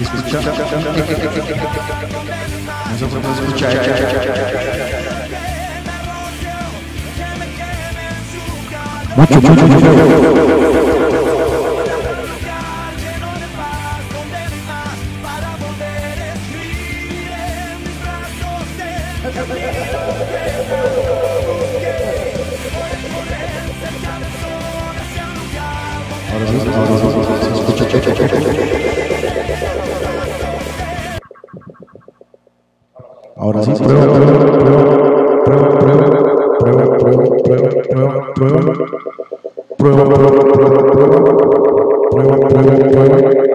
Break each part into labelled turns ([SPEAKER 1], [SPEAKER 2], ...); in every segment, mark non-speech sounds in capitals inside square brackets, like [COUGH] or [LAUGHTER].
[SPEAKER 1] Escucha. Nosotros podemos escuchar. Mucho, mucho, mucho. Ahora sí, prueba, prueba, prueba, prueba, prueba, prueba, prueba, prueba, prueba, prueba, prueba, prueba, prueba, prueba, prueba, prueba.
[SPEAKER 2] me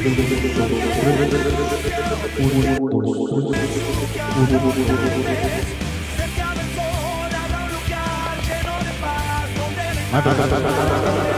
[SPEAKER 2] My bad.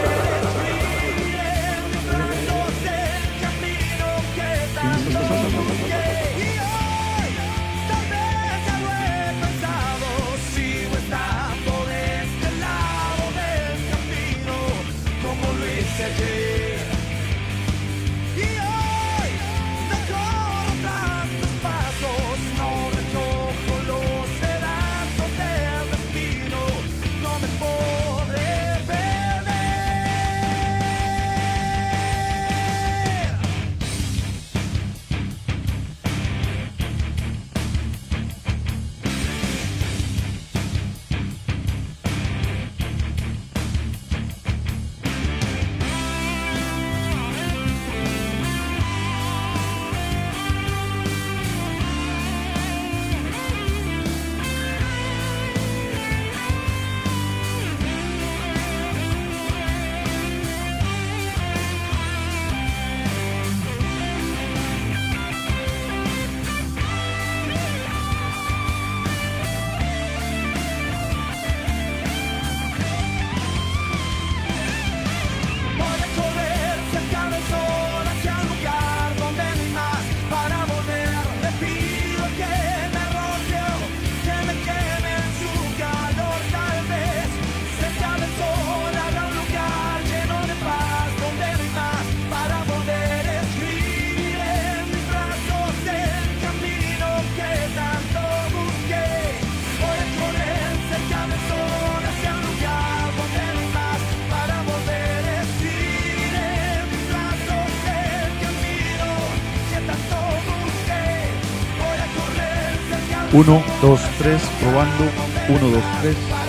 [SPEAKER 1] 1, 2, 3, probando. 1, 2, 3.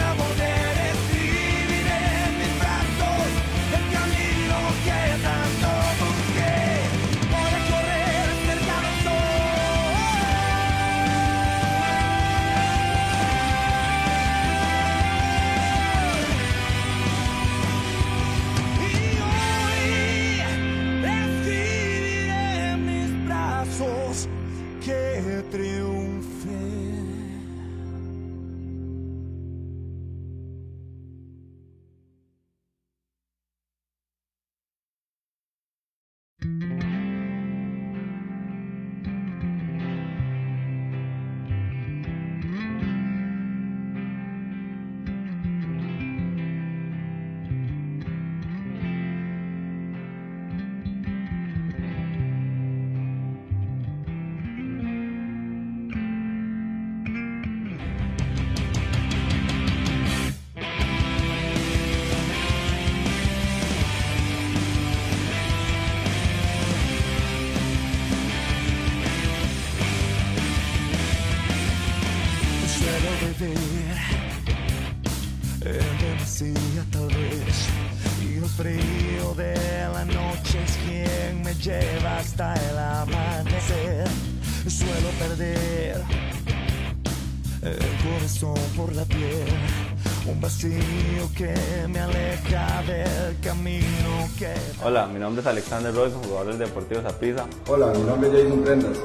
[SPEAKER 3] Alexander Royce, jugador del Deportivo Zaprisa.
[SPEAKER 4] Hola, mi nombre es Jason Prendas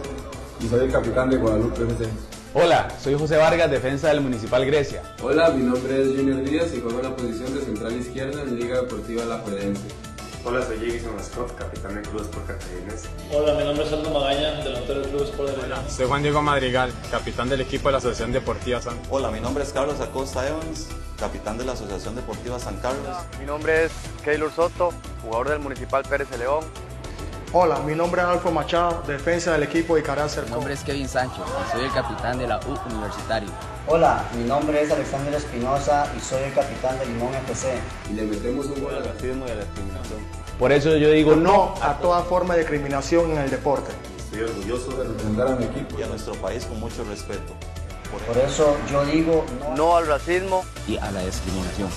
[SPEAKER 4] y soy el capitán de Guadalupe FC.
[SPEAKER 5] Hola, soy José Vargas, defensa del Municipal Grecia.
[SPEAKER 6] Hola, mi nombre es Junior Díaz y juego en la posición de central izquierda en Liga Deportiva La Juelense.
[SPEAKER 7] Hola, soy Jason Scott, capitán del Club Sport Cartaginés.
[SPEAKER 8] Hola, mi nombre es Aldo Magaña, delantero del Club Sport de León.
[SPEAKER 9] Soy Juan Diego Madrigal, capitán del equipo de la Asociación Deportiva San.
[SPEAKER 10] Hola, mi nombre es Carlos Acosta Evans, capitán de la Asociación Deportiva San Carlos.
[SPEAKER 11] Mi nombre es Keylor Soto, jugador del Municipal Pérez de León.
[SPEAKER 12] Hola, mi nombre es Alfo Machado, defensa del equipo de Carácer.
[SPEAKER 13] Mi nombre es Kevin Sánchez y soy el capitán de la U Universitario.
[SPEAKER 14] Hola, mi nombre es Alexander Espinosa y soy el capitán de Limón FC.
[SPEAKER 6] Y le metemos un gol
[SPEAKER 3] al racismo y a la discriminación.
[SPEAKER 5] Por eso yo digo no
[SPEAKER 12] a toda forma de discriminación en el deporte.
[SPEAKER 4] Estoy orgulloso de representar a mi equipo
[SPEAKER 10] y a nuestro país con mucho respeto.
[SPEAKER 14] Por, Por eso yo digo
[SPEAKER 11] no, no al racismo
[SPEAKER 13] y a la discriminación.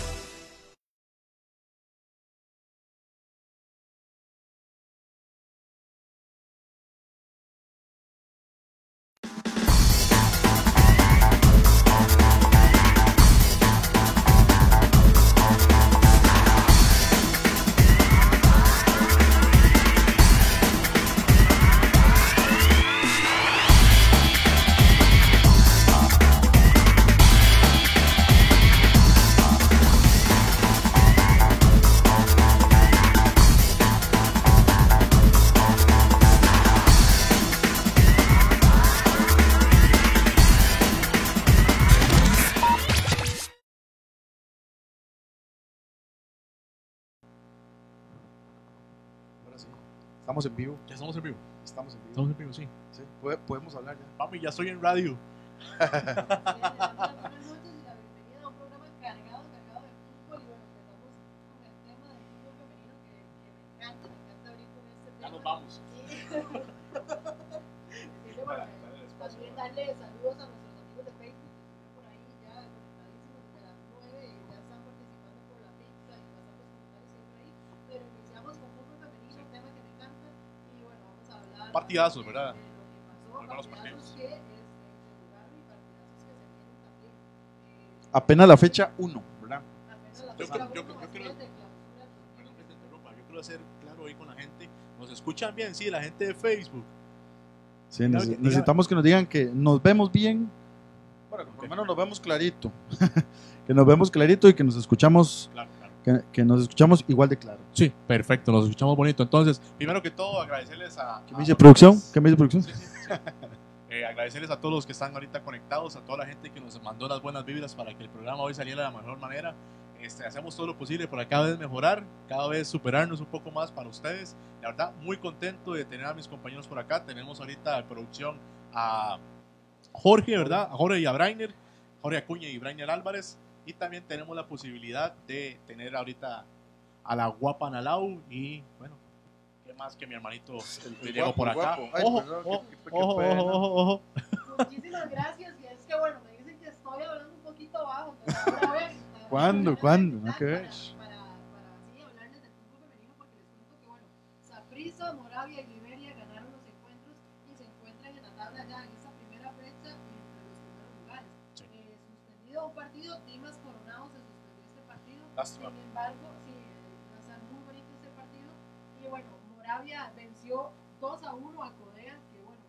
[SPEAKER 1] Estamos en vivo.
[SPEAKER 15] Ya estamos en vivo.
[SPEAKER 1] Estamos en vivo.
[SPEAKER 15] Estamos en vivo, sí.
[SPEAKER 1] sí. Podemos hablar ya.
[SPEAKER 15] Papi, ya estoy en radio. Ya nos vamos.
[SPEAKER 16] También darle [LAUGHS] saludos a también. Eh,
[SPEAKER 1] Apenas la fecha 1, ¿verdad?
[SPEAKER 15] Yo, yo, quiero, yo quiero hacer claro ahí con la gente. ¿Nos escuchan bien? Sí, la gente de Facebook.
[SPEAKER 1] Sí, necesitamos que nos digan que nos vemos bien. Bueno, por lo menos nos vemos clarito. [LAUGHS] que nos vemos clarito y que nos escuchamos
[SPEAKER 15] claro.
[SPEAKER 1] Que, que nos escuchamos igual de claro.
[SPEAKER 15] Sí, perfecto, nos escuchamos bonito. Entonces, primero que todo, agradecerles a.
[SPEAKER 1] ¿Qué me
[SPEAKER 15] a-
[SPEAKER 1] dice producción? ¿Qué me dice producción?
[SPEAKER 15] Sí, sí, sí. [LAUGHS] Eh, agradecerles a todos los que están ahorita conectados, a toda la gente que nos mandó las buenas vibras para que el programa hoy saliera de la mejor manera. Este, hacemos todo lo posible para cada vez mejorar, cada vez superarnos un poco más para ustedes. La verdad, muy contento de tener a mis compañeros por acá. Tenemos ahorita de producción a Jorge, ¿verdad? A Jorge y a Brainer, Jorge Acuña y Brainer Álvarez. Y también tenemos la posibilidad de tener ahorita a la guapa Nalau y, bueno, ¿qué más que mi hermanito
[SPEAKER 1] el
[SPEAKER 15] llegó por acá?
[SPEAKER 1] Ay,
[SPEAKER 15] Ojo,
[SPEAKER 1] perdón,
[SPEAKER 15] ojo,
[SPEAKER 1] qué- qué
[SPEAKER 15] ojo,
[SPEAKER 1] pena.
[SPEAKER 15] ojo.
[SPEAKER 16] Muchísimas gracias. Y es que bueno, me dicen que estoy hablando un poquito bajo. Pero ahora a [LAUGHS] ver.
[SPEAKER 1] ¿Cuándo? ¿Cuándo? No,
[SPEAKER 16] para-
[SPEAKER 1] ves.
[SPEAKER 16] Sin embargo, sí, va a muy bonito este partido. Y bueno, Moravia venció 2 a 1 a Codea, que bueno,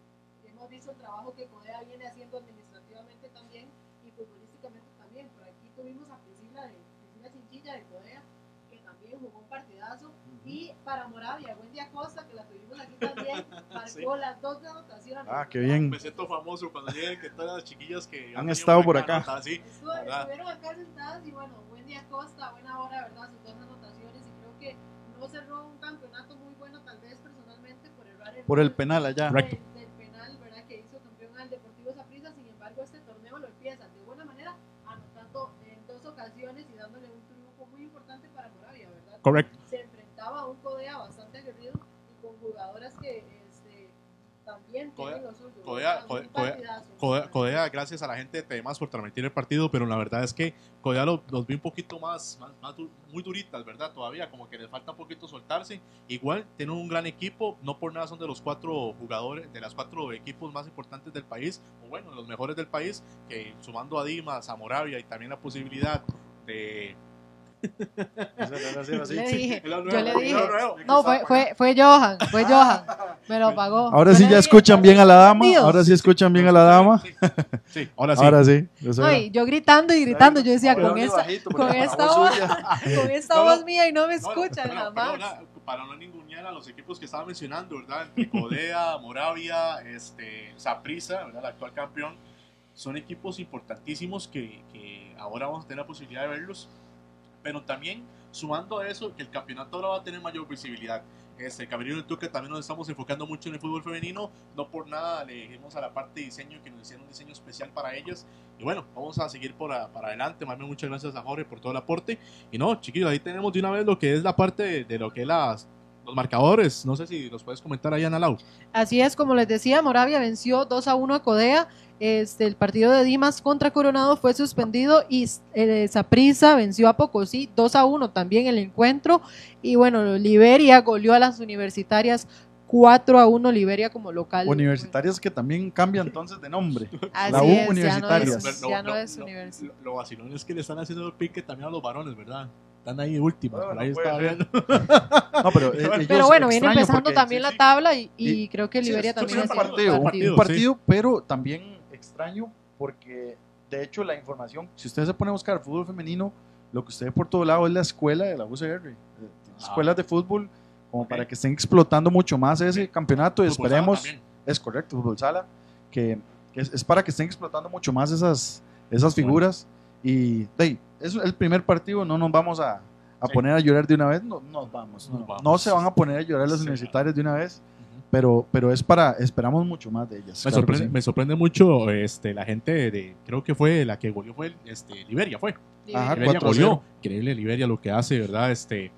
[SPEAKER 16] hemos visto el trabajo que Codea viene haciendo administrativamente también y futbolísticamente también. Por aquí tuvimos a Priscila, de, Priscila Chinchilla de Codea, que también jugó un partidazo. Y para Moravia, Wendy Acosta, que la tuvimos aquí también, [LAUGHS] marcó las dos anotaciones.
[SPEAKER 1] Ah, qué bien.
[SPEAKER 15] Me siento famoso cuando lleguen que todas las chiquillas que
[SPEAKER 1] Han estado por acá.
[SPEAKER 15] nota, sí,
[SPEAKER 16] estuvieron acá sentadas y bueno, Wendy Acosta, buena hora, ¿verdad? Sus dos anotaciones y creo que no cerró un campeonato muy bueno, tal vez personalmente por errar el
[SPEAKER 1] Por el
[SPEAKER 16] gol
[SPEAKER 1] penal allá.
[SPEAKER 15] Correcto.
[SPEAKER 16] del, del penal, ¿verdad? Que hizo campeón al Deportivo Saprissa, sin embargo, este torneo lo empieza de buena manera, anotando en dos ocasiones y dándole un triunfo muy importante para Moravia, ¿verdad?
[SPEAKER 15] Correcto.
[SPEAKER 16] También
[SPEAKER 15] Codea-
[SPEAKER 16] lo suyo.
[SPEAKER 15] Codea, gracias a la gente de Temas por transmitir el partido, pero la verdad es que Codea lo- los vi un poquito más, más, más du- muy duritas, ¿verdad? Todavía, como que les falta un poquito soltarse. Igual tienen un gran equipo, no por nada son de los cuatro jugadores, de las cuatro equipos más importantes del país, o bueno, los mejores del país, que sumando a Dimas, a Moravia y también la posibilidad de... [LAUGHS]
[SPEAKER 16] Yo le dije, yo le dije. No, fue, fue, fue Johan, fue Johan. Me lo pagó.
[SPEAKER 1] Ahora
[SPEAKER 16] Yo
[SPEAKER 1] sí ya
[SPEAKER 16] dije,
[SPEAKER 1] escuchan bien a la dama.
[SPEAKER 16] Dios.
[SPEAKER 1] Ahora sí escuchan bien a la dama.
[SPEAKER 15] Sí, ahora sí.
[SPEAKER 1] Ahora sí. Eso
[SPEAKER 16] No,
[SPEAKER 1] era.
[SPEAKER 16] y yo gritando y gritando, yo decía, con esta,
[SPEAKER 1] bajito,
[SPEAKER 16] con esta
[SPEAKER 1] voz [LAUGHS]
[SPEAKER 16] con esta
[SPEAKER 15] No,
[SPEAKER 16] voz mía y no me
[SPEAKER 15] No, no,
[SPEAKER 16] escuchan
[SPEAKER 15] pero-
[SPEAKER 16] nada
[SPEAKER 15] pero
[SPEAKER 16] más.
[SPEAKER 15] na- para no ningunear a los equipos que estaba mencionando, ¿verdad? Entre Codea, [LAUGHS] Moravia, este, Saprissa, ¿verdad? El actual campeón, son equipos importantísimos que, que ahora vamos a tener la posibilidad de verlos, pero también sumando a eso que el campeonato ahora va a tener mayor visibilidad. Este, el Camerino del Tuque también nos estamos enfocando mucho en el fútbol femenino, no por nada le dijimos a la parte de diseño que nos hicieron un diseño especial para ellas. Y bueno, vamos a seguir por para adelante. Más bien, muchas gracias a Jorge por todo el aporte. Y no, chiquillos, ahí tenemos de una vez lo que es la parte de, de lo que es las, los marcadores. No sé si los puedes comentar ahí, Ana Lau.
[SPEAKER 16] Así es, como les decía, Moravia venció 2 a 1 a Codea. Este, el partido de Dimas contra Coronado fue suspendido y eh, Saprissa venció a Pocosí 2 a 1 también el encuentro. Y bueno, Liberia goleó a las universitarias 4 a 1, Liberia como local.
[SPEAKER 1] Universitarias que también cambian entonces de nombre. [LAUGHS]
[SPEAKER 16] Así
[SPEAKER 1] la U
[SPEAKER 16] es, ya no
[SPEAKER 1] Universitarias.
[SPEAKER 16] es- ya no es universi-
[SPEAKER 15] Lo, lo vacilón es que le están haciendo el pique también a los varones, ¿verdad? Están ahí últimos, por ahí estaba viendo. [LAUGHS]
[SPEAKER 1] No, pero, eh,
[SPEAKER 16] Pero bueno, viene empezando
[SPEAKER 1] porque-
[SPEAKER 16] también la tabla y, y
[SPEAKER 1] y-
[SPEAKER 16] creo que
[SPEAKER 1] Sí,
[SPEAKER 16] Liberia
[SPEAKER 1] es
[SPEAKER 16] también
[SPEAKER 1] un
[SPEAKER 16] hace
[SPEAKER 1] partido, un
[SPEAKER 15] partido,
[SPEAKER 1] un partido, pero también extraño porque de hecho la información, si usted se pone a buscar fútbol femenino, lo que usted ve por todo lado es la escuela de la UCR, eh, escuelas de fútbol, como para que estén explotando mucho más ese campeonato y
[SPEAKER 15] Fútbol
[SPEAKER 1] esperemos, es correcto, fútbol sala, que, que es, es para que estén explotando mucho más esas, esas figuras y de ahí, es el primer partido, no nos vamos a, a poner a llorar de una vez, no nos vamos, no,
[SPEAKER 15] Nos vamos.
[SPEAKER 1] no se van a poner a llorar las
[SPEAKER 15] Sí.
[SPEAKER 1] universitarias de una vez, pero, pero es para, esperamos mucho más de ellas.
[SPEAKER 15] Me
[SPEAKER 1] claro
[SPEAKER 15] sorprende,
[SPEAKER 1] sí.
[SPEAKER 15] me sorprende mucho este, la gente de, creo que fue la que goleó fue este, Liberia, fue.
[SPEAKER 1] Ajá,
[SPEAKER 15] Liberia
[SPEAKER 1] 4-0.
[SPEAKER 15] goleó. Increíble Liberia lo que hace, ¿verdad? Este,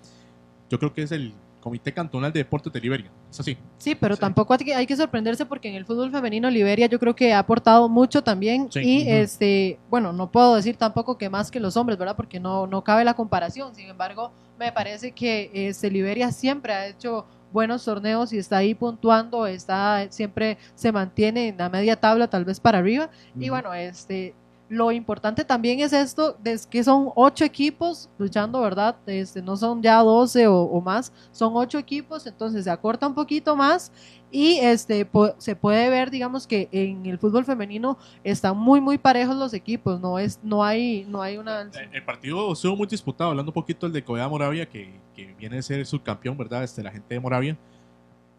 [SPEAKER 15] yo creo que es el Comité Cantonal de Deportes de Liberia. Es así.
[SPEAKER 16] Sí, pero tampoco hay que, hay que sorprenderse porque en el fútbol femenino Liberia yo creo que ha aportado mucho también
[SPEAKER 15] Sí.
[SPEAKER 16] y este, bueno, no puedo decir tampoco que más que los hombres, ¿verdad? Porque no, no cabe la comparación. Sin embargo, me parece que este, Liberia siempre ha hecho buenos torneos y está ahí puntuando, está siempre se mantiene en la media tabla, tal vez para arriba. Y bueno, este lo importante también es esto, es que son ocho equipos luchando, ¿verdad? Este, no son ya 12 o, más, son ocho equipos, entonces se acorta un poquito más y este se puede ver, digamos que en el fútbol femenino están muy muy parejos los equipos, no es no hay no hay una
[SPEAKER 15] El, el partido estuvo muy disputado, hablando un poquito del de Codea Moravia, que, que viene a ser subcampeón, ¿verdad? Este, la gente de Moravia.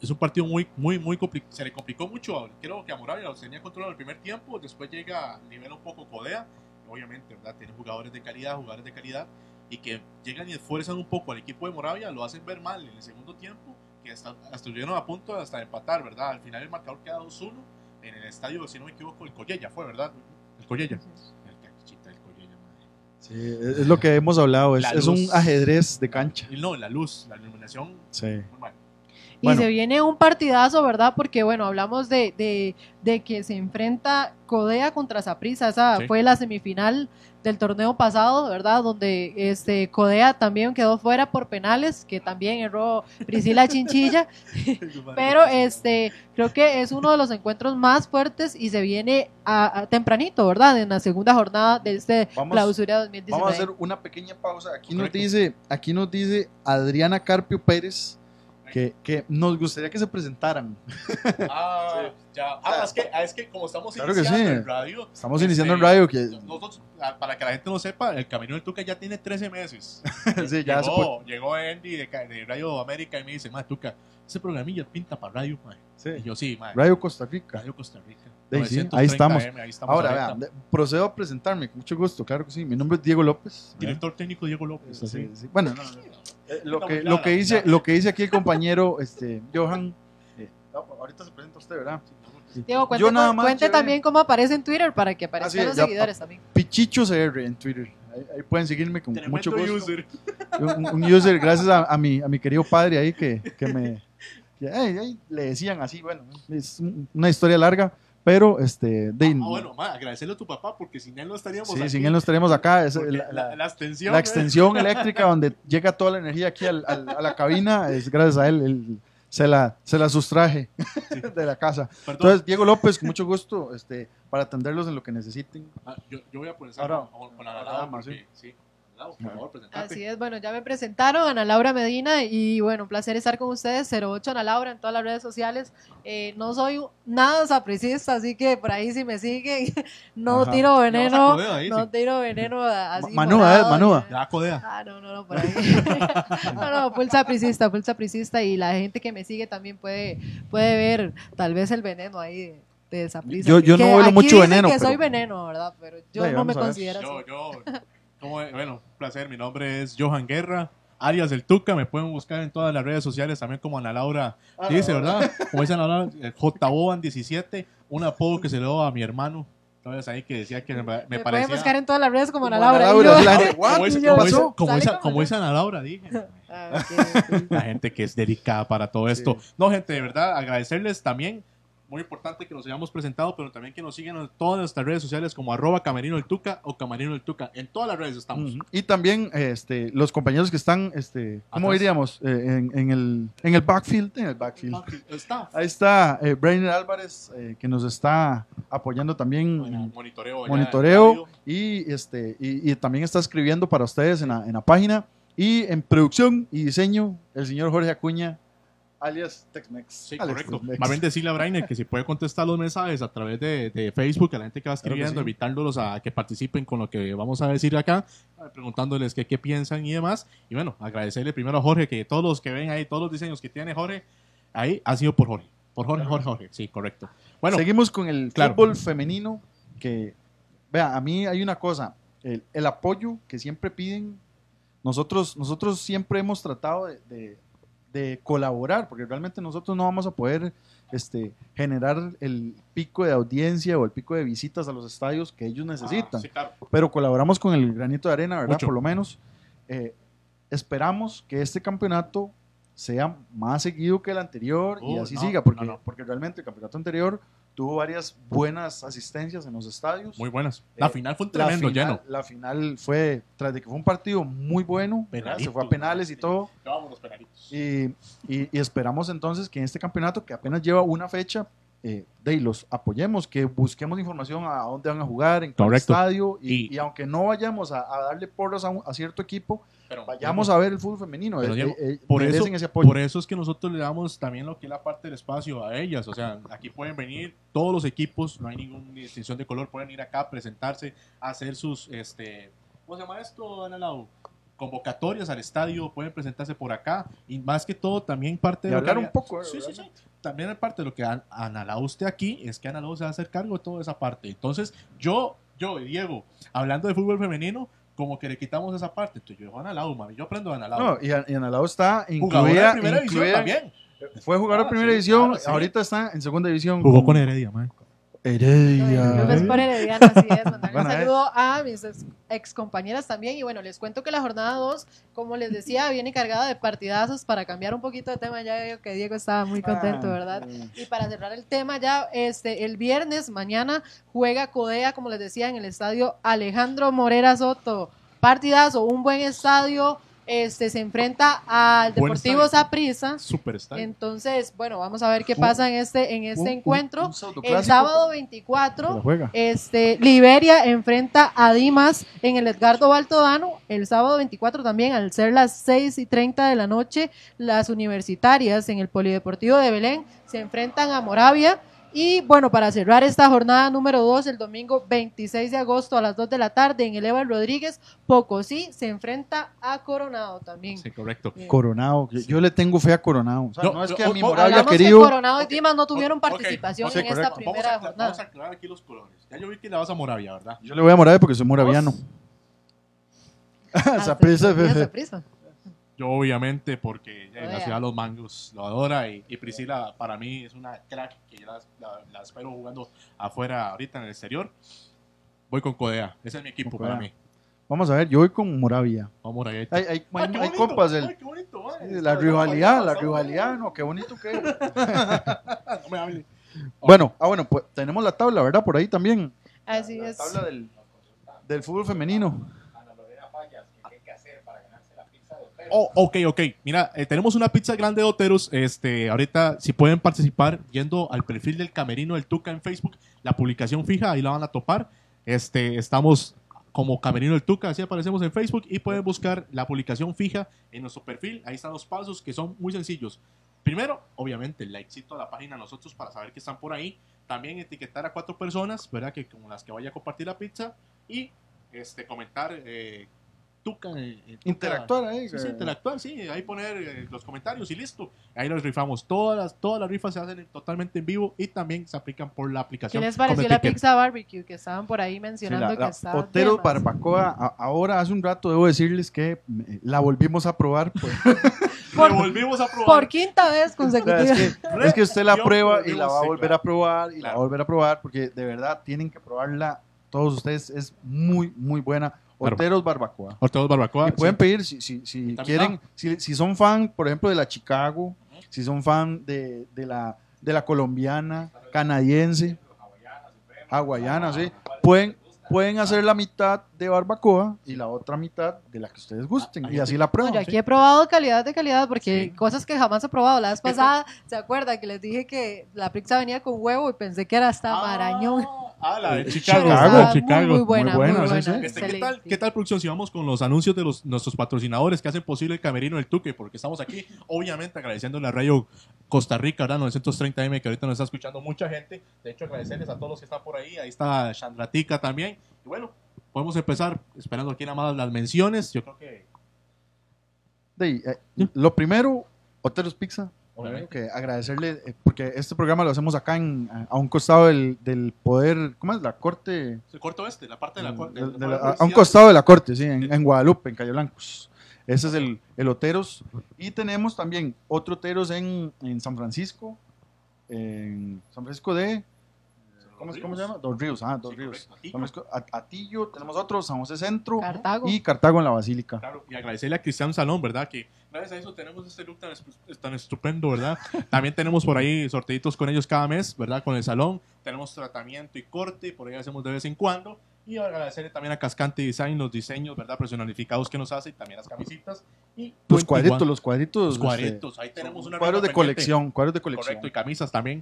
[SPEAKER 15] Es un partido muy, muy, muy complicado. Se le complicó mucho. Creo que a Moravia lo tenía controlado el primer tiempo. Después llega a nivel un poco Codea. Obviamente, ¿verdad? Tiene jugadores de calidad, jugadores de calidad. Y que llegan y esfuerzan un poco al equipo de Moravia. Lo hacen ver mal en el segundo tiempo. Que hasta, estuvieron a punto hasta de empatar, ¿verdad? Al final el marcador queda 2-1 en el estadio, si no me equivoco, el Collella fue, ¿verdad? El Collella. El cachita del Collella, madre.
[SPEAKER 1] Sí, es lo que hemos hablado, es, es un ajedrez de cancha.
[SPEAKER 15] No, la luz, la iluminación.
[SPEAKER 1] Sí.
[SPEAKER 15] muy mal.
[SPEAKER 16] Y
[SPEAKER 1] Bueno.
[SPEAKER 16] se viene un partidazo, ¿verdad? Porque, bueno, hablamos de, de, de que se enfrenta Codea contra Saprissa. Esa
[SPEAKER 17] Sí.
[SPEAKER 16] fue la semifinal del torneo pasado, ¿verdad? Donde este Codea también quedó fuera por penales, que también erró Priscila Chinchilla. [LAUGHS] Pero este creo que es uno de los encuentros más fuertes y se viene a, a tempranito, ¿verdad? En la segunda jornada de este
[SPEAKER 1] Vamos-
[SPEAKER 16] clausura 2019.
[SPEAKER 1] Vamos a hacer una pequeña pausa. Aquí nos dice, aquí nos dice Adriana Carpio Pérez que, que nos gustaría que se presentaran.
[SPEAKER 15] Ah, ya. Ah, es que, ah, es que como estamos
[SPEAKER 1] Claro que
[SPEAKER 15] iniciando
[SPEAKER 1] sí.
[SPEAKER 15] en radio.
[SPEAKER 1] Estamos iniciando en radio, que-
[SPEAKER 15] Nosotros, ah, para que la gente no sepa, el Camino del Tuca ya tiene 13 meses. [LAUGHS]
[SPEAKER 1] Sí, ya se
[SPEAKER 15] llegó,
[SPEAKER 1] puede-
[SPEAKER 15] llegó Andy de, de Radio América y me dice, ma, Tuca, ese programilla pinta para radio, ma". Y yo, sí, ma.
[SPEAKER 1] Radio Costa Rica.
[SPEAKER 15] Radio Costa Rica.
[SPEAKER 1] Sí,
[SPEAKER 15] 930
[SPEAKER 1] ahí estamos.
[SPEAKER 15] AM, ahí estamos
[SPEAKER 1] Ahora, vean, procedo a presentarme, con mucho gusto, claro que sí. Mi nombre es Diego López.
[SPEAKER 15] Director técnico Diego López.
[SPEAKER 1] Sí,
[SPEAKER 15] así.
[SPEAKER 1] sí. Bueno, no, no, no. Eh, lo, que, lo, que dice, lo que dice aquí el compañero este, Johan. eh, no, ahorita se presenta usted, ¿verdad?
[SPEAKER 16] Diego, cuente,
[SPEAKER 1] Yo nada más
[SPEAKER 16] cuente también cómo aparece en Twitter para que
[SPEAKER 1] Ah,
[SPEAKER 16] aparezcan
[SPEAKER 1] sí,
[SPEAKER 16] los
[SPEAKER 1] ya,
[SPEAKER 16] seguidores también.
[SPEAKER 1] Pichicho CR en Twitter. Ahí, ahí pueden seguirme con
[SPEAKER 15] Tremendo
[SPEAKER 1] mucho gusto.
[SPEAKER 15] user.
[SPEAKER 1] Un, un user, gracias a, a mi, a mi querido padre ahí que, que me, que, le decían así, bueno, es un- una historia larga, pero este, de,
[SPEAKER 15] Ah, bueno, ma, agradecerle a tu papá porque sin él no estaríamos
[SPEAKER 1] sí,
[SPEAKER 15] aquí.
[SPEAKER 1] sin él no estaríamos acá. Es la,
[SPEAKER 15] la,
[SPEAKER 1] la-
[SPEAKER 15] la extensión.
[SPEAKER 1] la
[SPEAKER 15] ¿eh?
[SPEAKER 1] extensión [LAUGHS] eléctrica donde llega toda la energía aquí al- al- a la cabina es gracias a él. él se la, se la sustraje [LAUGHS] de la casa.
[SPEAKER 15] Perdón.
[SPEAKER 1] Entonces, Diego López, con mucho gusto, este, para atenderlos en lo que necesiten.
[SPEAKER 15] Ah, yo, yo voy a poner
[SPEAKER 1] Ahora-
[SPEAKER 15] la
[SPEAKER 1] ahora más,
[SPEAKER 15] porque- sí. Lau, por favor, presentate.
[SPEAKER 16] Así es, bueno, ya me presentaron, Ana Laura Medina, y bueno, un placer estar con ustedes, 08 Ana Laura en todas las redes sociales. Eh, no soy nada sapricista, así que por ahí si me siguen, [LAUGHS] no
[SPEAKER 1] Ajá.
[SPEAKER 16] tiro veneno,
[SPEAKER 15] ahí,
[SPEAKER 16] no
[SPEAKER 15] sí.
[SPEAKER 16] tiro veneno así.
[SPEAKER 1] Manuda, eh, Manuda.
[SPEAKER 15] Ya codea.
[SPEAKER 16] Ah, no, no, no, por ahí. [LAUGHS] no, no, full sapricista, full sapricista, y la gente que me sigue también puede, puede ver tal vez el veneno ahí de, de.
[SPEAKER 1] Yo- yo no huelo mucho veneno,
[SPEAKER 16] que soy veneno, ¿verdad? Pero yo no me considero
[SPEAKER 15] Yo,
[SPEAKER 16] así.
[SPEAKER 15] yo, [LAUGHS] bueno, un placer. Mi nombre es Johan Guerra, alias El Tuca. Me pueden buscar en todas las redes sociales también como Ana Laura
[SPEAKER 1] Ah,
[SPEAKER 15] dice,
[SPEAKER 1] no.
[SPEAKER 15] ¿verdad? [LAUGHS] Como dice Ana Laura, eh, JBoan17, un apodo que se le dio a mi hermano. Entonces ahí que decía que me, me
[SPEAKER 16] Me
[SPEAKER 15] parecía.
[SPEAKER 16] pueden buscar en todas las redes como Ana Laura. [LAUGHS] Yo-
[SPEAKER 15] Como-
[SPEAKER 1] ¿What?
[SPEAKER 15] como
[SPEAKER 16] Y yo-
[SPEAKER 15] como como
[SPEAKER 16] Ana?
[SPEAKER 15] Laura, dije.
[SPEAKER 16] Ah.
[SPEAKER 15] La gente que es dedicada para todo esto. No, gente, de verdad, agradecerles también. Muy importante que nos hayamos presentado, pero también que nos sigan en todas nuestras redes sociales como arroba camerino el tuca o camerino el tuca. En todas las redes estamos.
[SPEAKER 1] Ujú. Y también este, los compañeros que están, este, ¿cómo
[SPEAKER 15] Atrás.
[SPEAKER 1] diríamos? Eh, en, en el, en el backfield. En el backfield.
[SPEAKER 15] Está.
[SPEAKER 1] Ahí está eh, Brainer Álvarez, eh, que nos está apoyando también en
[SPEAKER 15] Monitoreo.
[SPEAKER 1] monitoreo y, este, y, y también está escribiendo para ustedes en la, en la página. Y en producción y diseño, el señor Jorge Acuña, alias Tex-Mex.
[SPEAKER 15] Sí, correcto.
[SPEAKER 1] Tex-Mex.
[SPEAKER 15] Más bien decirle a Brainer que si puede contestar los mensajes a través de, de Facebook, a la gente que va
[SPEAKER 1] Claro que
[SPEAKER 15] escribiendo,
[SPEAKER 1] sí.
[SPEAKER 15] invitándolos a que participen con lo que vamos a decir acá, eh, preguntándoles qué, qué piensan y demás. Y bueno, agradecerle primero a Jorge que todos los que ven ahí, todos los diseños que tiene Jorge, ahí ha sido por Jorge. Por Jorge, Jorge, Jorge. Sí, correcto. Bueno,
[SPEAKER 1] Seguimos con el
[SPEAKER 15] claro.
[SPEAKER 1] fútbol femenino, que, vea, a mí hay una cosa, el, el apoyo que siempre piden, nosotros, nosotros siempre hemos tratado de, de- de colaborar, porque realmente nosotros no vamos a poder este, generar el pico de audiencia o el pico de visitas a los estadios que ellos necesitan,
[SPEAKER 15] Ah, sí, claro.
[SPEAKER 1] pero colaboramos con el granito de arena, ¿verdad?
[SPEAKER 15] Mucho.
[SPEAKER 1] Por lo menos. Eh, esperamos que este campeonato sea más seguido que el anterior y
[SPEAKER 15] Uh,
[SPEAKER 1] así
[SPEAKER 15] no,
[SPEAKER 1] siga, porque,
[SPEAKER 15] no, no.
[SPEAKER 1] porque realmente el campeonato anterior tuvo varias buenas asistencias en los estadios.
[SPEAKER 15] muy buenas. La
[SPEAKER 1] Eh,
[SPEAKER 15] final fue un
[SPEAKER 1] La
[SPEAKER 15] tremendo
[SPEAKER 1] final-
[SPEAKER 15] lleno.
[SPEAKER 1] La final fue, tras de que fue un partido muy bueno, se fue a penales y todo. Y, y- y esperamos entonces que en este campeonato, que apenas lleva una fecha, eh, de los apoyemos, que busquemos información a dónde van a jugar, en qué
[SPEAKER 15] Correcto.
[SPEAKER 1] estadio, y,
[SPEAKER 15] Y-
[SPEAKER 1] y aunque no vayamos a, a darle porras a, un- a cierto equipo,
[SPEAKER 15] Pero-
[SPEAKER 1] vayamos a ver el fútbol femenino.
[SPEAKER 15] Pero,
[SPEAKER 1] eh,
[SPEAKER 15] Diego,
[SPEAKER 1] eh, eh,
[SPEAKER 15] por, eso,
[SPEAKER 1] ese apoyo.
[SPEAKER 15] por eso es que nosotros le damos también lo que es la parte del espacio a ellas. O sea, aquí pueden venir todos los equipos, no hay ninguna distinción de color, pueden ir acá, presentarse, hacer sus, este, ¿cómo se llama esto, Ana Lau? Convocatorias al estadio, pueden presentarse por acá. Y más que todo, también parte de
[SPEAKER 1] hablar un poco, eh,
[SPEAKER 15] Sí, sí, sí. También parte de lo que An- Ana Lau usted aquí, es que Ana Lau se va a hacer cargo de toda esa parte. Entonces, yo, yo y Diego, hablando de fútbol femenino, como que le quitamos esa parte. Entonces, yo dejo a Ana Lau, mami, yo aprendo de Ana Lau.
[SPEAKER 1] No, y, y Analao está incluida,
[SPEAKER 15] primera división
[SPEAKER 1] incluida-
[SPEAKER 15] también.
[SPEAKER 1] Fue jugador
[SPEAKER 15] Ah,
[SPEAKER 1] de primera
[SPEAKER 15] sí,
[SPEAKER 1] división,
[SPEAKER 15] claro, sí.
[SPEAKER 1] ahorita está en segunda división.
[SPEAKER 15] Jugó con Heredia, man.
[SPEAKER 1] Heredia.
[SPEAKER 16] López por Herediano, así es. Mandarle
[SPEAKER 1] Bueno,
[SPEAKER 16] un
[SPEAKER 1] eh.
[SPEAKER 16] saludo a mis ex, ex compañeras también. Y bueno, les cuento que la jornada 2, como les decía, [LAUGHS] viene cargada de partidazos para cambiar un poquito de tema. Ya veo que Diego estaba muy contento,
[SPEAKER 1] Ah,
[SPEAKER 16] ¿verdad? Y para cerrar el tema, ya este el viernes, mañana, juega Codea, como les decía, en el estadio Alejandro Morera Soto. Partidazo, un buen estadio. Este se enfrenta al Deportivo. Saprissa. Entonces, bueno, vamos a ver qué pasa en este, en este
[SPEAKER 1] un-
[SPEAKER 16] encuentro.
[SPEAKER 1] un
[SPEAKER 16] el sábado
[SPEAKER 1] pero-
[SPEAKER 16] 24,
[SPEAKER 1] pero juega.
[SPEAKER 16] este, Liberia enfrenta a Dimas en el Edgardo Baltodano. El sábado 24 también, al ser las 6 y 30 de la noche, las universitarias en el Polideportivo de Belén se enfrentan a Moravia. Y bueno, para cerrar esta jornada número 2, el domingo 26 de agosto a las 2 de la tarde en el Eval Rodríguez, Pocosí se enfrenta a Coronado también.
[SPEAKER 15] Sí, correcto.
[SPEAKER 1] Coronado. Yo, yo le tengo fe a Coronado. O sea,
[SPEAKER 15] No,
[SPEAKER 1] no, es
[SPEAKER 15] no,
[SPEAKER 1] que a mi Moravia querido.
[SPEAKER 16] que Coronado y Dimas no tuvieron
[SPEAKER 15] Ok,
[SPEAKER 16] participación
[SPEAKER 15] ok,
[SPEAKER 16] en esta
[SPEAKER 1] correcto.
[SPEAKER 16] primera
[SPEAKER 15] vamos a,
[SPEAKER 16] jornada.
[SPEAKER 15] Vamos a aclarar aquí los colores. Ya yo vi que le vas a Moravia, ¿verdad?
[SPEAKER 1] Yo le voy a Moravia porque soy moraviano. [LAUGHS]
[SPEAKER 16] Ah, [LAUGHS]
[SPEAKER 15] Yo obviamente porque en la ciudad de los mangos lo adora y, y Priscila para mí es una crack que yo la, la- la espero jugando afuera ahorita en el exterior. Voy con Codea, ese es mi equipo para mí.
[SPEAKER 1] Vamos a ver, yo voy con Moravia.
[SPEAKER 15] Vamos, Moravia.
[SPEAKER 1] Hay, hay, hay,
[SPEAKER 15] Ay,
[SPEAKER 1] hay compas. El,
[SPEAKER 15] ay, qué bonito, ay.
[SPEAKER 1] sí, la rivalidad, la rivalidad, no, qué bonito que es. [LAUGHS]
[SPEAKER 15] No me hable.
[SPEAKER 1] Bueno, ah, bueno, pues tenemos la tabla, ¿verdad? Por ahí también.
[SPEAKER 16] Así es.
[SPEAKER 1] Tabla del, del fútbol femenino.
[SPEAKER 15] Oh, ok, ok. Mira, eh, tenemos una pizza grande de Oteros. Este, ahorita, si pueden participar yendo al perfil del Camerino del Tuca en Facebook, la publicación fija, ahí la van a topar. Este, estamos como Camerino del Tuca, así aparecemos en Facebook y pueden buscar la publicación fija en nuestro perfil. Ahí están los pasos que son muy sencillos. Primero, obviamente, el likecito a la página a nosotros para saber que están por ahí. También etiquetar a cuatro personas, ¿verdad? Que con las que vaya a compartir la pizza y este, comentar eh, Tuca. eh, eh, Tuca.
[SPEAKER 1] Interactuar ahí.
[SPEAKER 15] Sí, sí,
[SPEAKER 1] eh,
[SPEAKER 15] interactuar, sí, ahí poner eh, los comentarios y listo. Ahí los rifamos. Todas las, todas las rifas se hacen en- totalmente en vivo y también se aplican por la
[SPEAKER 16] ¿Qué
[SPEAKER 15] aplicación.
[SPEAKER 16] les pareció la
[SPEAKER 15] Ticket.
[SPEAKER 16] pizza barbecue que estaban por ahí
[SPEAKER 1] Sí,
[SPEAKER 16] mencionando
[SPEAKER 1] la-
[SPEAKER 16] que
[SPEAKER 1] la
[SPEAKER 16] estaba
[SPEAKER 1] Otero
[SPEAKER 16] demasiado-
[SPEAKER 1] Barbacoa, a- ahora hace un rato debo decirles que la volvimos a probar. pues. [LAUGHS]
[SPEAKER 16] Por-
[SPEAKER 15] volvimos a probar.
[SPEAKER 16] Por quinta vez
[SPEAKER 1] O sea,
[SPEAKER 16] consecutiva.
[SPEAKER 1] es, que, es que usted la prueba y la va a
[SPEAKER 15] sí,
[SPEAKER 1] volver a probar y la va a volver a probar porque de verdad tienen que probarla todos ustedes. Es muy, muy buena.
[SPEAKER 15] Claro.
[SPEAKER 1] Oteros Barbacoa.
[SPEAKER 15] Horteros Barbacoa.
[SPEAKER 1] Y pueden
[SPEAKER 15] sí.
[SPEAKER 1] pedir, si, si, si quieren, si, si son fan, por ejemplo, de la Chicago, si son fan de, de la, de la colombiana, canadiense, hawaiana, sí, pueden, pueden hacer la mitad de barbacoa y la otra mitad de la que ustedes gusten. Y así la
[SPEAKER 16] No,
[SPEAKER 1] prueban.
[SPEAKER 16] yo aquí he probado calidad de calidad porque cosas que jamás he probado. La vez pasada, ¿se acuerdan que les dije que la pizza venía con huevo y pensé que era hasta marañón?
[SPEAKER 15] Ah, la de [LAUGHS] Chicago.
[SPEAKER 1] Chicago.
[SPEAKER 16] Muy,
[SPEAKER 15] Chicago.
[SPEAKER 16] muy buena,
[SPEAKER 1] Muy buena,
[SPEAKER 16] muy buena.
[SPEAKER 15] Este, ¿qué, tal. ¿Qué tal, producción? Si vamos con los anuncios de los, nuestros patrocinadores que hacen posible el Camerino del Tuque, porque estamos aquí, obviamente, agradeciendo a la radio Costa Rica, ¿verdad? 930M, que ahorita nos está escuchando mucha gente. De hecho, agradecerles a todos los que están por ahí. Ahí está Chandratica también. Y bueno, podemos empezar esperando aquí nada más las menciones. Yo creo que.
[SPEAKER 1] De eh, lo primero, Oteros Pizza.
[SPEAKER 15] Obviamente.
[SPEAKER 1] Que agradecerle, eh, porque este programa lo hacemos acá en, a- un costado del, del poder, ¿cómo es? La corte.
[SPEAKER 15] El corto este, la parte de la.
[SPEAKER 1] de-
[SPEAKER 15] de-
[SPEAKER 1] de la a un costado de la corte, sí, en, en Guadalupe, en Calle Blancos. Ese es el, el Oteros. Y tenemos también otro Oteros en, en San Francisco, en San Francisco de... ¿Cómo, cómo se llama? Dos Ríos, ah, Dos
[SPEAKER 15] Sí,
[SPEAKER 1] Ríos.
[SPEAKER 15] correcto, Atillo.
[SPEAKER 1] Atillo, tenemos otro, San José Centro
[SPEAKER 16] Cartago.
[SPEAKER 1] y Cartago en la Basílica.
[SPEAKER 15] Claro, y agradecerle a Cristian Salón, ¿verdad? Que gracias a eso tenemos este look tan, es- tan estupendo, ¿verdad? [LAUGHS] También tenemos por ahí sorteitos con ellos cada mes, ¿verdad? Con el salón. Tenemos tratamiento y corte, por ahí hacemos de vez en cuando. Y agradecerle también a Cascante Design los diseños, ¿verdad? Personalificados que nos hace y también las camisetas. Y
[SPEAKER 1] Los
[SPEAKER 15] 21.
[SPEAKER 1] cuadritos, los cuadritos.
[SPEAKER 15] Los cuadritos, ahí tenemos una
[SPEAKER 1] cuadros de
[SPEAKER 15] pendiente.
[SPEAKER 1] colección, cuadros de colección.
[SPEAKER 15] Correcto, y camisas también.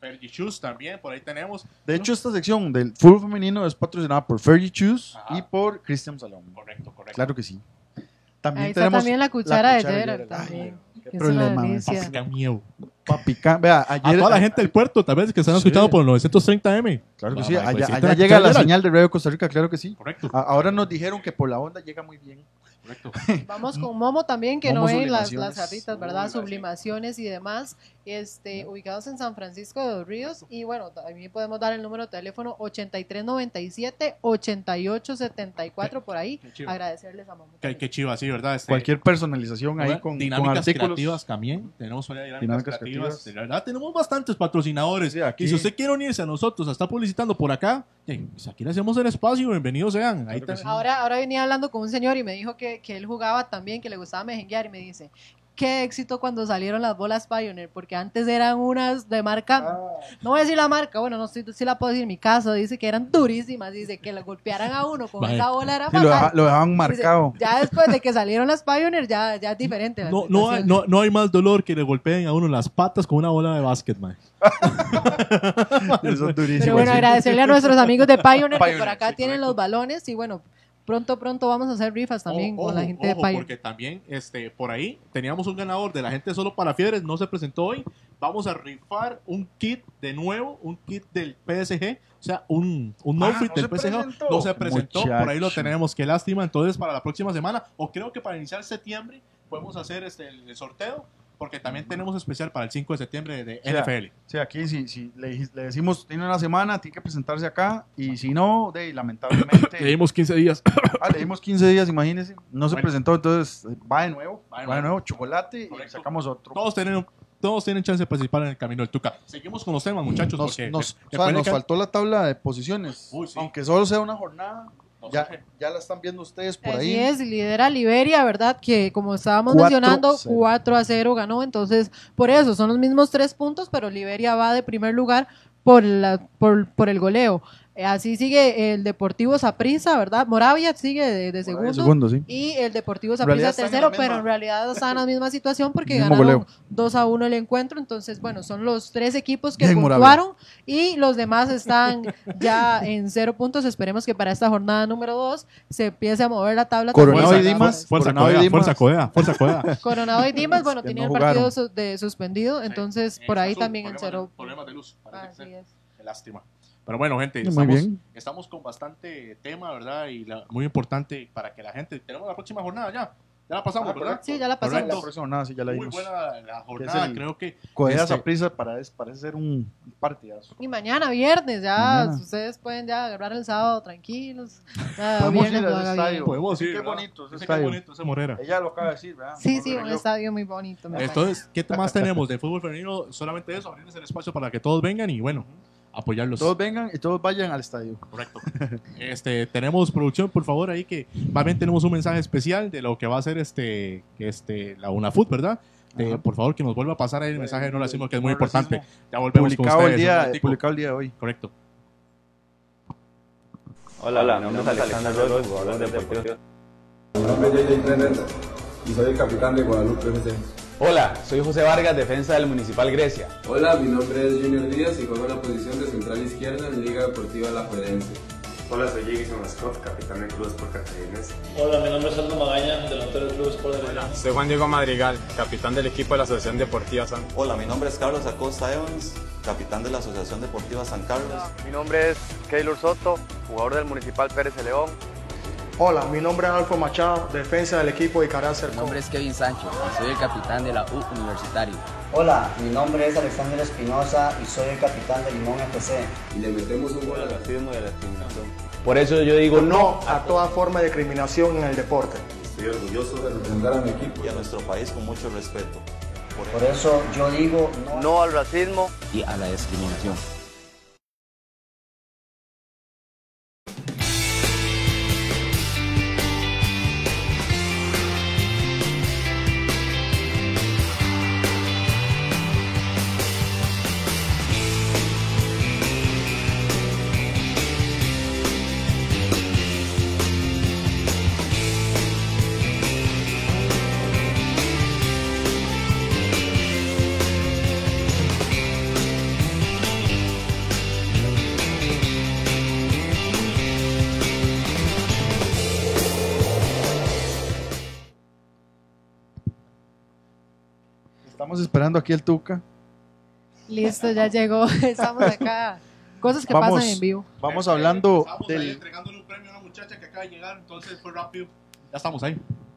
[SPEAKER 15] Fergie Shoes también, por ahí tenemos.
[SPEAKER 1] De hecho, esta sección del fútbol femenino es patrocinada por Fergie Shoes y por Christian Salón.
[SPEAKER 15] Correcto, correcto.
[SPEAKER 1] Claro que sí. También
[SPEAKER 16] Ahí está
[SPEAKER 1] tenemos
[SPEAKER 16] también la cuchara de
[SPEAKER 1] cuchara
[SPEAKER 16] Gerard
[SPEAKER 1] Gerard.
[SPEAKER 16] también.
[SPEAKER 1] Ay, qué
[SPEAKER 16] es
[SPEAKER 1] problema.
[SPEAKER 15] Papica miedo.
[SPEAKER 1] Papica, vea,
[SPEAKER 15] A
[SPEAKER 1] ayer,
[SPEAKER 15] toda la gente del puerto, tal vez que están
[SPEAKER 1] Sí.
[SPEAKER 15] escuchando por el 930M.
[SPEAKER 1] Claro que
[SPEAKER 15] Va,
[SPEAKER 1] sí, allá,
[SPEAKER 15] pues, sí,
[SPEAKER 1] allá
[SPEAKER 15] está
[SPEAKER 1] llega la
[SPEAKER 15] Gerard.
[SPEAKER 1] señal de Radio Costa Rica, claro que sí.
[SPEAKER 15] Correcto.
[SPEAKER 1] A- ahora nos dijeron que por la onda llega muy bien.
[SPEAKER 15] Correcto. [LAUGHS]
[SPEAKER 16] Vamos con Momo también, que
[SPEAKER 1] Momo
[SPEAKER 16] no ven las, las jarritas, ¿verdad? Sublimaciones y demás, este, ubicados en San Francisco de los Ríos. Y bueno, también podemos dar el número de teléfono 8397-8874 por ahí.
[SPEAKER 15] Qué chido.
[SPEAKER 16] Agradecerles a.
[SPEAKER 15] Qué, qué chivo así, ¿verdad? Este,
[SPEAKER 1] Cualquier personalización ahí con, con
[SPEAKER 15] dinámicas
[SPEAKER 1] artículos.
[SPEAKER 15] creativas también. Tenemos fuera de dinámicas,
[SPEAKER 1] Dinámicas
[SPEAKER 15] creativas.
[SPEAKER 1] creativas.
[SPEAKER 15] De verdad, tenemos bastantes patrocinadores.
[SPEAKER 1] Sí, aquí-
[SPEAKER 15] Y si usted quiere unirse a nosotros a estar publicitando por acá, pues aquí le hacemos el espacio. Bienvenidos sean. Ahí
[SPEAKER 1] Claro que
[SPEAKER 15] está-
[SPEAKER 1] sí.
[SPEAKER 16] Ahora, ahora venía hablando con un señor y me dijo que, que él jugaba también, que le gustaba mejenguear y me dice, qué éxito cuando salieron las bolas Pioneer, porque antes eran unas de marca,
[SPEAKER 1] Ah.
[SPEAKER 16] no voy a decir la marca, bueno, no sé si la puedo decir en mi caso, dice que eran durísimas, dice que le golpearan a uno con esa bola era
[SPEAKER 1] Sí, lo, deja-
[SPEAKER 16] fatal.
[SPEAKER 1] lo dejaban
[SPEAKER 16] Dice,
[SPEAKER 1] marcado.
[SPEAKER 16] ya después de que salieron las Pioneer, ya, ya es diferente. la
[SPEAKER 15] No, no, hay, no, no hay más dolor que le golpeen a uno las patas con una bola de básquet, man. [LAUGHS]
[SPEAKER 16] Pero bueno,
[SPEAKER 1] sí.
[SPEAKER 16] agradecerle a nuestros amigos de Pioneer, que por acá
[SPEAKER 15] sí,
[SPEAKER 16] tienen
[SPEAKER 15] correcto.
[SPEAKER 16] los balones y bueno, pronto, pronto vamos a hacer rifas también
[SPEAKER 15] Ojo,
[SPEAKER 16] con la
[SPEAKER 15] ojo,
[SPEAKER 16] gente de
[SPEAKER 15] ojo,
[SPEAKER 16] Pioneer.
[SPEAKER 15] Porque también este, por ahí teníamos un ganador de la gente solo para fiebres, no se presentó hoy. Vamos a rifar un kit de nuevo, un kit del PSG, o sea, un, un
[SPEAKER 1] Ah,
[SPEAKER 15] outfit
[SPEAKER 1] no
[SPEAKER 15] del PSG.
[SPEAKER 1] presentó.
[SPEAKER 15] No se presentó, por ahí lo
[SPEAKER 1] Muchacho.
[SPEAKER 15] tenemos, qué lástima. Entonces, para la próxima semana, o creo que para iniciar septiembre, podemos hacer este, el, el sorteo, porque también tenemos especial para el 5 de septiembre de
[SPEAKER 1] O sea,
[SPEAKER 15] NFL.
[SPEAKER 1] Sí, aquí si, si le, le decimos tiene una semana, tiene que presentarse acá y si no, de, lamentablemente
[SPEAKER 15] Le dimos 15 días. [COUGHS]
[SPEAKER 1] ah, le dimos 15 días, imagínense, no se presentó, entonces va de nuevo,
[SPEAKER 15] Va
[SPEAKER 1] va
[SPEAKER 15] de
[SPEAKER 1] de,
[SPEAKER 15] nuevo.
[SPEAKER 1] chocolate y sacamos otro.
[SPEAKER 15] Todos tienen, todos tienen chance de participar en el camino del Tuca. Seguimos con los temas, muchachos.
[SPEAKER 1] Nos,
[SPEAKER 15] porque
[SPEAKER 1] nos- o sea, nos faltó la tabla de posiciones,
[SPEAKER 15] Uy, sí.
[SPEAKER 1] aunque solo sea una jornada, Ya, ya la están viendo ustedes por
[SPEAKER 16] Así
[SPEAKER 1] ahí.
[SPEAKER 16] es, lidera Liberia, ¿verdad? Que como estábamos
[SPEAKER 1] 4-0.
[SPEAKER 16] mencionando, 4 a 0 ganó. Entonces, por eso son los mismos tres puntos, pero Liberia va de primer lugar por, la, por, por el goleo. Eh, Así sigue el Deportivo Saprissa, ¿verdad? Moravia sigue de, de segundo.
[SPEAKER 1] segundo, sí.
[SPEAKER 16] Y el Deportivo Saprissa
[SPEAKER 1] en
[SPEAKER 16] tercero, pero en realidad están en la misma situación porque
[SPEAKER 1] Mismo
[SPEAKER 16] ganaron
[SPEAKER 1] goleo.
[SPEAKER 16] 2 a 1 el encuentro. Entonces, bueno, son los tres equipos que
[SPEAKER 1] Bien, Moravia.
[SPEAKER 16] y los demás están ya en cero puntos. Esperemos que para esta jornada número 2 se empiece a mover la tabla.
[SPEAKER 1] Coronado y Dimas.
[SPEAKER 15] Fuerza
[SPEAKER 1] Dimas.
[SPEAKER 15] fuerza Codea, fuerza. [LAUGHS]
[SPEAKER 16] Coronado y Dimas, bueno,
[SPEAKER 1] Que
[SPEAKER 16] tenían
[SPEAKER 1] no
[SPEAKER 16] el partido de suspendido, entonces por ahí también en cero.
[SPEAKER 15] Problemas de luz.
[SPEAKER 16] Así es.
[SPEAKER 15] Lástima. Pero bueno, gente,
[SPEAKER 1] Muy
[SPEAKER 15] estamos,
[SPEAKER 1] bien.
[SPEAKER 15] estamos con bastante tema, ¿verdad? Y la- muy importante para que la gente. Tenemos la próxima jornada ya. Ya la pasamos,
[SPEAKER 1] Ah,
[SPEAKER 15] ¿verdad?
[SPEAKER 16] Sí, ya la pasamos.
[SPEAKER 15] Correcto.
[SPEAKER 1] La próxima jornada sí ya la
[SPEAKER 15] Muy
[SPEAKER 1] vimos.
[SPEAKER 15] buena la jornada,
[SPEAKER 1] el
[SPEAKER 15] creo que.
[SPEAKER 1] Codea
[SPEAKER 15] este,
[SPEAKER 1] Saprissa parece, parece ser un partidazo.
[SPEAKER 16] Y mañana, viernes, ya
[SPEAKER 1] Mañana.
[SPEAKER 16] ustedes pueden ya agarrar el sábado tranquilos. Ya
[SPEAKER 1] Podemos
[SPEAKER 16] viernes
[SPEAKER 1] ir al
[SPEAKER 16] haga
[SPEAKER 1] estadio.
[SPEAKER 16] bien.
[SPEAKER 15] Podemos ir.
[SPEAKER 1] Qué
[SPEAKER 15] ¿verdad?
[SPEAKER 1] bonito ese estadio.
[SPEAKER 15] Qué bonito ese Morera.
[SPEAKER 1] Ella lo acaba de decir, ¿verdad?
[SPEAKER 16] Sí, sí, un estadio muy bonito. me parece.
[SPEAKER 15] Entonces, ¿qué más tenemos de fútbol femenino? Solamente eso, abrirles el espacio para que todos vengan y bueno, apoyarlos.
[SPEAKER 1] Todos vengan y todos vayan al estadio.
[SPEAKER 15] Correcto. [LAUGHS] Este, tenemos producción, por favor, ahí que bien tenemos un mensaje especial de lo que va a ser este, este, la UNAFUT, ¿verdad?
[SPEAKER 1] Ajá.
[SPEAKER 15] por favor, que nos vuelva a pasar ahí el mensaje de no racismo, que es muy importante. Ya volvemos con
[SPEAKER 1] Publicado
[SPEAKER 15] ustedes.
[SPEAKER 1] el, día, publicado el día de hoy.
[SPEAKER 15] Correcto.
[SPEAKER 3] Hola, mi nombre es Alexander Royce, jugador Deportivo.
[SPEAKER 4] Mi nombre es JJ Trender y soy el capitán de Guadalupe FC.
[SPEAKER 5] Hola, soy José Vargas, defensa del Municipal Grecia.
[SPEAKER 6] Hola, mi nombre es Junior Díaz y juego en la posición de central izquierda en Liga Deportiva La Juelense.
[SPEAKER 7] Hola, soy Jason Scott, capitán del Club Sport Cartaginés.
[SPEAKER 8] Hola, mi nombre es Aldo Magaña, delantero del Club Sport de León.
[SPEAKER 9] Soy Juan Diego Madrigal, capitán del equipo de la Asociación Deportiva San.
[SPEAKER 10] Hola, mi nombre es Carlos Acosta Evans, capitán de la Asociación Deportiva San Carlos.
[SPEAKER 11] Mi nombre es Keylor Soto, jugador del Municipal Pérez de León.
[SPEAKER 12] Hola, mi nombre es Alfo Machado, defensa del equipo de Caral
[SPEAKER 13] Mi nombre es Kevin Sánchez y soy el capitán de la U Universitario.
[SPEAKER 14] Hola, mi nombre es Alexander Espinosa y soy el capitán de Limón FC.
[SPEAKER 6] Y le metemos un gol
[SPEAKER 3] Al racismo y a la discriminación.
[SPEAKER 5] Por eso yo digo no
[SPEAKER 12] a toda forma de discriminación en el deporte.
[SPEAKER 4] Estoy orgulloso de representar a mi equipo
[SPEAKER 10] Y a nuestro país con mucho respeto.
[SPEAKER 14] Por eso yo digo no
[SPEAKER 11] No al racismo.
[SPEAKER 13] y a la discriminación.
[SPEAKER 1] Aquí el Tuca.
[SPEAKER 16] Listo, ya llegó. [LAUGHS] Estamos acá. Cosas que
[SPEAKER 1] Vamos,
[SPEAKER 16] pasan en vivo.
[SPEAKER 1] vamos hablando
[SPEAKER 15] Estamos ahí
[SPEAKER 1] del...
[SPEAKER 15] entregándole un premio a una muchacha que acaba de llegar, entonces fue rápido. Ya estamos ahí.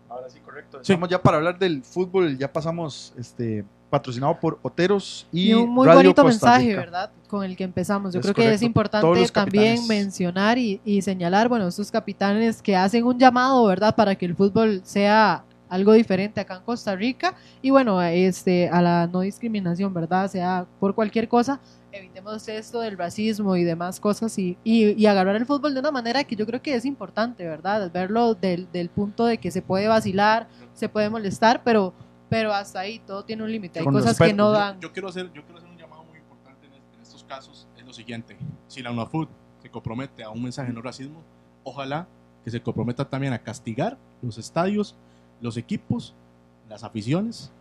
[SPEAKER 1] Ahora sí, correcto.
[SPEAKER 15] Sí.
[SPEAKER 1] Estamos ya para hablar del fútbol. Ya pasamos este patrocinado por Oteros y,
[SPEAKER 16] Y un muy
[SPEAKER 1] Radio
[SPEAKER 16] bonito
[SPEAKER 1] Costa
[SPEAKER 16] mensaje,
[SPEAKER 1] Rica.
[SPEAKER 16] ¿verdad? Con el que empezamos. Yo
[SPEAKER 1] Es
[SPEAKER 16] creo que es importante también mencionar y, y señalar, bueno, estos capitanes que hacen un llamado, ¿verdad? Para que el fútbol sea algo diferente acá en Costa Rica y bueno, este, a la no discriminación, ¿verdad? Sea por cualquier cosa, evitemos esto del racismo y demás cosas y, y, y agarrar el fútbol de una manera que yo creo que es importante, ¿verdad? Verlo del, del punto de que se puede vacilar, se puede molestar, pero, pero hasta ahí todo tiene un límite. Hay
[SPEAKER 1] Con
[SPEAKER 16] cosas que no dan.
[SPEAKER 15] Yo quiero hacer, yo quiero hacer un llamado muy importante en, en estos casos. Es lo siguiente: si la UNAFUT se compromete a un mensaje no racismo, ojalá que se comprometa también a castigar los estadios, los equipos, las aficiones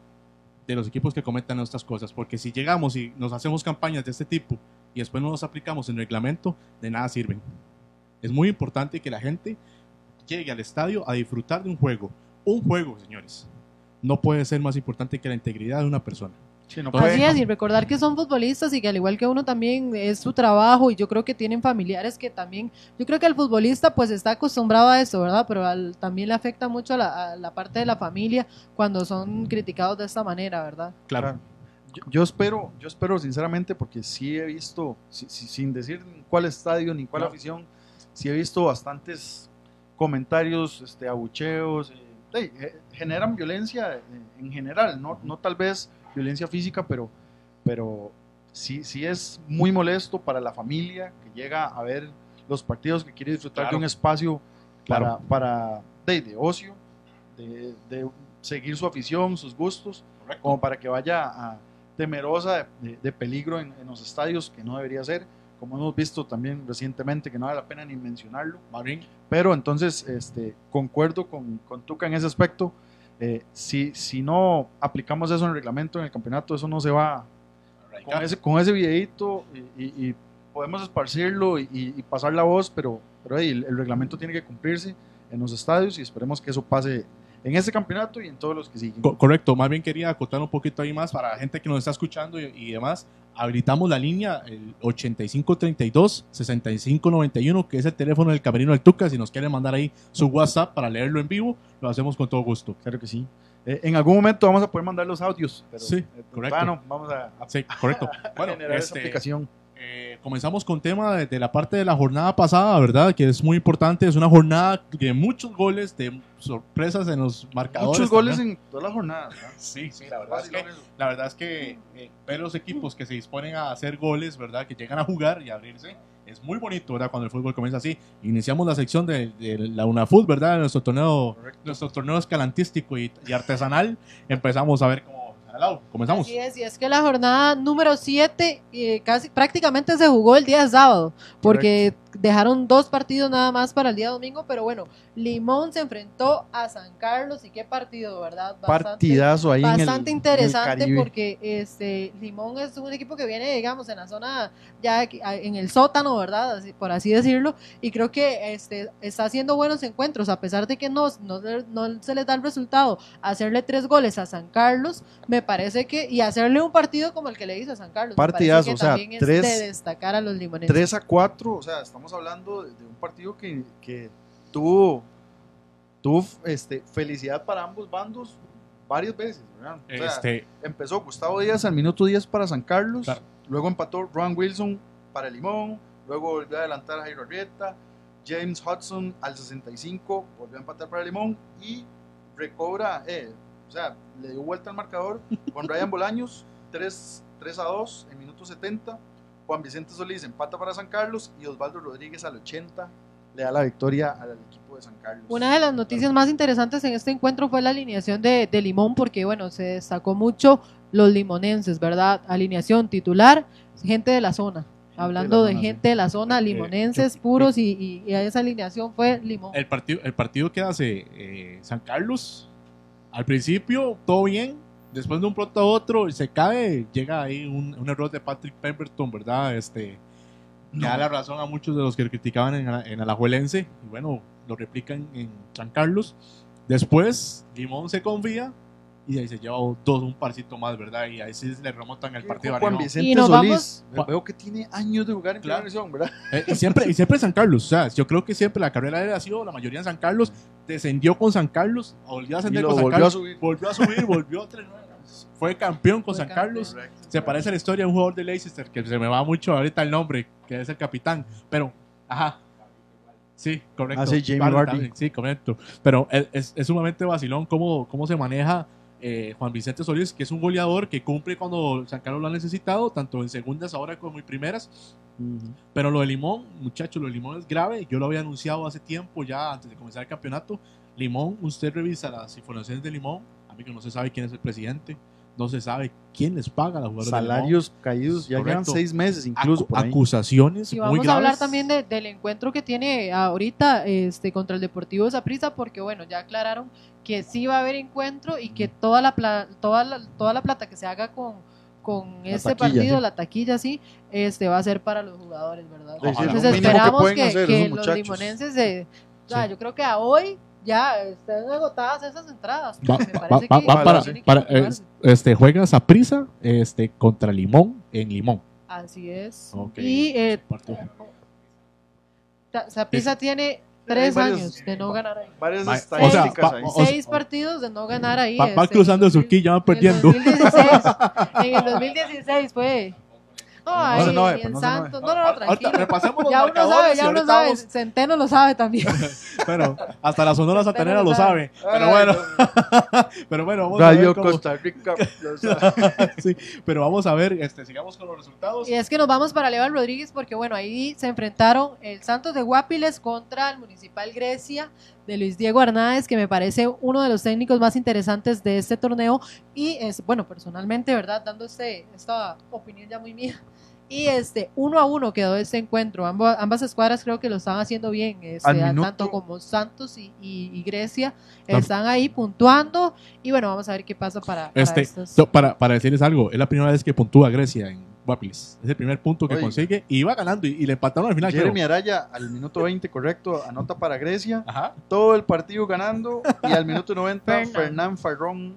[SPEAKER 15] de los equipos que cometan estas cosas. Porque si llegamos y nos hacemos campañas de este tipo y después no las aplicamos en el reglamento, de nada sirven. Es muy importante que la gente llegue al estadio a disfrutar de un juego. Un juego, señores. No puede ser más importante que la integridad de una persona.
[SPEAKER 1] Sí, no
[SPEAKER 16] Así es, y recordar que son futbolistas y que al igual que uno también es su trabajo y yo creo que tienen familiares que también, yo creo que el futbolista pues está acostumbrado a eso, ¿verdad? Pero al- también le afecta mucho a la, a la parte de la familia cuando son criticados de esta manera, ¿verdad?
[SPEAKER 15] Claro.
[SPEAKER 1] Yo, yo espero, yo espero sinceramente, porque sí he visto, si- si- sin decir cuál estadio ni cuál
[SPEAKER 15] Claro.
[SPEAKER 1] afición, sí he visto bastantes comentarios, este, abucheos, eh, hey, eh, generan violencia eh, en general, no, no tal vez violencia física, pero, pero sí, sí es muy molesto para la familia que llega a ver los partidos, que quiere disfrutar de un espacio
[SPEAKER 15] Claro.
[SPEAKER 1] para, para de, de ocio, de, de seguir su afición, sus gustos, como para que vaya a- temerosa de, peligro en, en los estadios, que no debería ser, como hemos visto también recientemente, que no vale la pena ni mencionarlo. Pero entonces, este, concuerdo con, con Tuca en ese aspecto. Eh, si, si no aplicamos eso en el reglamento, en el campeonato, eso no se va con ese, con ese videito y, y- y podemos esparcirlo y, y- pasar la voz, pero, pero hey, el, el reglamento tiene que cumplirse en los estadios y esperemos que eso pase en este campeonato y en todos los que siguen.
[SPEAKER 15] Co- correcto, más bien quería acotar un poquito ahí más para la gente que nos está escuchando y, y demás. Habilitamos la línea, el 8532-6591, que es el teléfono del Camerino del Tuca. Si nos quieren mandar ahí su WhatsApp para leerlo en vivo, lo hacemos con todo gusto.
[SPEAKER 1] Claro que sí. Eh, en algún momento vamos a poder mandar los audios. Pero,
[SPEAKER 15] Sí,
[SPEAKER 1] eh,
[SPEAKER 15] correcto.
[SPEAKER 1] Bueno, vamos a, a-
[SPEAKER 15] Sí, correcto.
[SPEAKER 1] a [LAUGHS]
[SPEAKER 15] Bueno,
[SPEAKER 1] generar esa
[SPEAKER 15] este,
[SPEAKER 1] aplicación.
[SPEAKER 15] Eh, comenzamos con tema de, de la parte de la jornada pasada, ¿verdad? Que es muy importante. Es una jornada de muchos goles, de sorpresas en los marcadores.
[SPEAKER 1] Muchos goles en todas las jornadas. [LAUGHS]
[SPEAKER 15] Sí, sí, la verdad es que, la verdad es que eh, ver los equipos que se disponen a hacer goles, ¿verdad? Que llegan a jugar y a abrirse, es muy bonito, ¿verdad? Cuando el fútbol comienza así. Iniciamos la sección de, de la UNAFUT, ¿verdad? Nuestro torneo, nuestro torneo escalantístico y, y artesanal. Empezamos a ver cómo... Lau, comenzamos.
[SPEAKER 16] Así es, y es que la jornada número 7 casi prácticamente se jugó el día sábado, porque dejaron dos partidos nada más para el día domingo, pero bueno, Limón se enfrentó a San Carlos y qué partido, ¿verdad?
[SPEAKER 1] Partidazo ahí en el-
[SPEAKER 16] Bastante
[SPEAKER 1] en el
[SPEAKER 16] interesante porque este Limón es un equipo que viene, digamos, en la zona ya en el sótano, ¿verdad? Así- por así decirlo, y creo que este está haciendo buenos encuentros, a pesar de que no, no, no se les da el resultado, hacerle tres goles a San Carlos, me parece que, y hacerle un partido como el que le hizo a San Carlos, me
[SPEAKER 1] Partidazo,
[SPEAKER 16] que
[SPEAKER 1] o sea, tres-
[SPEAKER 16] de destacar a los limonenses.
[SPEAKER 1] 3 a 4, o sea, estamos hablando de, de un partido que, que tuvo, tuvo este, felicidad para ambos bandos varias veces. ¿verdad? O sea,
[SPEAKER 15] Este-
[SPEAKER 1] empezó Gustavo Díaz al minuto 10 para San Carlos,
[SPEAKER 15] Claro.
[SPEAKER 1] luego empató Ron Wilson para Limón, luego volvió a adelantar a Jairo Arrieta, James Hudson al 65 volvió a empatar para Limón y recobra, eh, o sea, le dio vuelta al marcador con Ryan Bolaños [LAUGHS] 3, 3 a 2 en minuto 70. Juan Vicente Solís empata para San Carlos y Osvaldo Rodríguez al 80 le da la victoria al equipo de San Carlos.
[SPEAKER 16] Una de las noticias más interesantes en este encuentro fue la alineación de, de Limón, porque bueno, se destacó mucho los limonenses, ¿verdad? Alineación titular, gente de la zona. Hablando de gente de la zona, limonenses puros y, y- y esa alineación fue Limón.
[SPEAKER 15] El partido, el partido que hace eh, San Carlos, al principio todo bien, después de un pronto a otro se cae, llega ahí un, un error de Patrick Pemberton, ¿verdad? Este, que da la razón a muchos de los que criticaban en, en Alajuelense, y bueno, lo replican en San Carlos. Después, Limón se confía y ahí se lleva dos, un parcito más, ¿verdad? Y ahí sí le remontan el partido
[SPEAKER 1] Juan. Vicente
[SPEAKER 16] Y nos
[SPEAKER 1] Solís,
[SPEAKER 16] vamos-
[SPEAKER 1] veo que tiene años de jugar en
[SPEAKER 15] Claro.
[SPEAKER 1] primera división, ¿verdad?
[SPEAKER 15] Eh, y siempre, y siempre San Carlos, o sea, yo creo que siempre la carrera de él ha sido la mayoría en San Carlos, descendió con San Carlos, volvió a ascender con San
[SPEAKER 1] volvió a
[SPEAKER 15] Carlos,
[SPEAKER 1] subir.
[SPEAKER 15] volvió a subir, volvió a trenar, fue campeón con
[SPEAKER 16] Fue
[SPEAKER 15] San
[SPEAKER 16] campeón.
[SPEAKER 15] Carlos, se parece a la historia de un jugador de Leicester, que se me va mucho ahorita el nombre, que es el capitán, pero, ajá, sí, correcto.
[SPEAKER 1] Ah, sí, Jamie
[SPEAKER 15] Vardy
[SPEAKER 1] Vardy.
[SPEAKER 15] también, Sí, correcto, pero es, es- es sumamente vacilón cómo, cómo se maneja eh, Juan Vicente Solís, que es un goleador que cumple cuando San Carlos lo ha necesitado, tanto en segundas ahora como en primeras, pero lo de Limón, muchachos, lo de Limón es grave. Yo lo había anunciado hace tiempo, ya antes de comenzar el campeonato. Limón, usted revisa las informaciones de Limón. A mí que no se sabe quién es el presidente, no se sabe quién les paga a los jugadores de.
[SPEAKER 1] Salarios caídos, ya llevan seis meses incluso.
[SPEAKER 15] Acu-
[SPEAKER 1] por ahí.
[SPEAKER 15] acusaciones
[SPEAKER 16] Y
[SPEAKER 15] muy
[SPEAKER 16] vamos a
[SPEAKER 15] graves.
[SPEAKER 16] hablar también de- del encuentro que tiene ahorita este contra el Deportivo Saprissa, porque bueno, ya aclararon que sí va a haber encuentro y que toda la pla- toda la, toda la plata que se haga con con
[SPEAKER 1] La
[SPEAKER 16] este
[SPEAKER 1] taquilla,
[SPEAKER 16] partido,
[SPEAKER 1] sí.
[SPEAKER 16] la taquilla sí, este va a ser para los jugadores, ¿verdad? Entonces
[SPEAKER 1] que
[SPEAKER 16] esperamos que, los limonenses se, o sea, yo creo que a hoy ya están agotadas esas entradas.
[SPEAKER 15] Va,
[SPEAKER 16] Me
[SPEAKER 15] va-
[SPEAKER 16] parece
[SPEAKER 15] va-
[SPEAKER 16] que
[SPEAKER 15] va para, para, eh, este, juegas a prisa este, contra Limón en Limón.
[SPEAKER 16] Así es.
[SPEAKER 15] Ok.
[SPEAKER 16] Y eh, tiene tres
[SPEAKER 1] varios-
[SPEAKER 16] años de no ganar ahí.
[SPEAKER 1] Varias
[SPEAKER 15] Va-
[SPEAKER 1] estadísticas
[SPEAKER 15] o sea,
[SPEAKER 1] ahí.
[SPEAKER 16] Seis partidos de no ganar ahí.
[SPEAKER 15] Va, va
[SPEAKER 16] este,
[SPEAKER 15] cruzando el
[SPEAKER 16] en el
[SPEAKER 15] surquillo, van
[SPEAKER 16] en el
[SPEAKER 15] perdiendo.
[SPEAKER 16] 2016, en el 2016 fue.
[SPEAKER 1] No pues,
[SPEAKER 16] en
[SPEAKER 1] no.
[SPEAKER 16] Santos. No, no, no,
[SPEAKER 15] Ahorita
[SPEAKER 16] tranquilo.
[SPEAKER 15] repasemos los
[SPEAKER 16] Ya uno sabe, ya uno sabe.
[SPEAKER 15] vamos-
[SPEAKER 16] Centeno lo sabe también. [LAUGHS]
[SPEAKER 15] Bueno, hasta la Sonora Santanera
[SPEAKER 16] lo
[SPEAKER 15] lo sabe. Pero bueno, [LAUGHS] pero bueno, vamos a ver cómo-
[SPEAKER 1] Costa Rica. [LAUGHS]
[SPEAKER 15] sí, pero vamos a ver, este, sigamos con los resultados.
[SPEAKER 16] Y es que nos vamos para Levan Rodríguez porque, bueno, ahí se enfrentaron el Santos de Guapiles contra el Municipal Grecia de Luis Diego Hernández, que me parece uno de los técnicos más interesantes de este torneo. Y, es, bueno, personalmente, ¿verdad? Dando este, esta opinión ya muy mía. Y este, uno a uno quedó este encuentro. Ambas, ambas escuadras creo que lo están haciendo bien. Este,
[SPEAKER 1] minuto-
[SPEAKER 16] tanto como Santos y, y- y Grecia
[SPEAKER 15] Tam-
[SPEAKER 16] están ahí puntuando. Y bueno, vamos a ver qué pasa para, para
[SPEAKER 15] Este,
[SPEAKER 16] estos.
[SPEAKER 15] to- para, para decirles algo, es la primera vez que puntúa Grecia en Guapiles. Es el primer punto que
[SPEAKER 1] Oye.
[SPEAKER 15] consigue y iba ganando y, y le empataron al final. creo.
[SPEAKER 1] Jeremy Araya al minuto 20, correcto, anota para Grecia.
[SPEAKER 15] Ajá.
[SPEAKER 1] Todo el partido ganando. Y al minuto 90, [LAUGHS]
[SPEAKER 16] Fernán.
[SPEAKER 1] Farrón,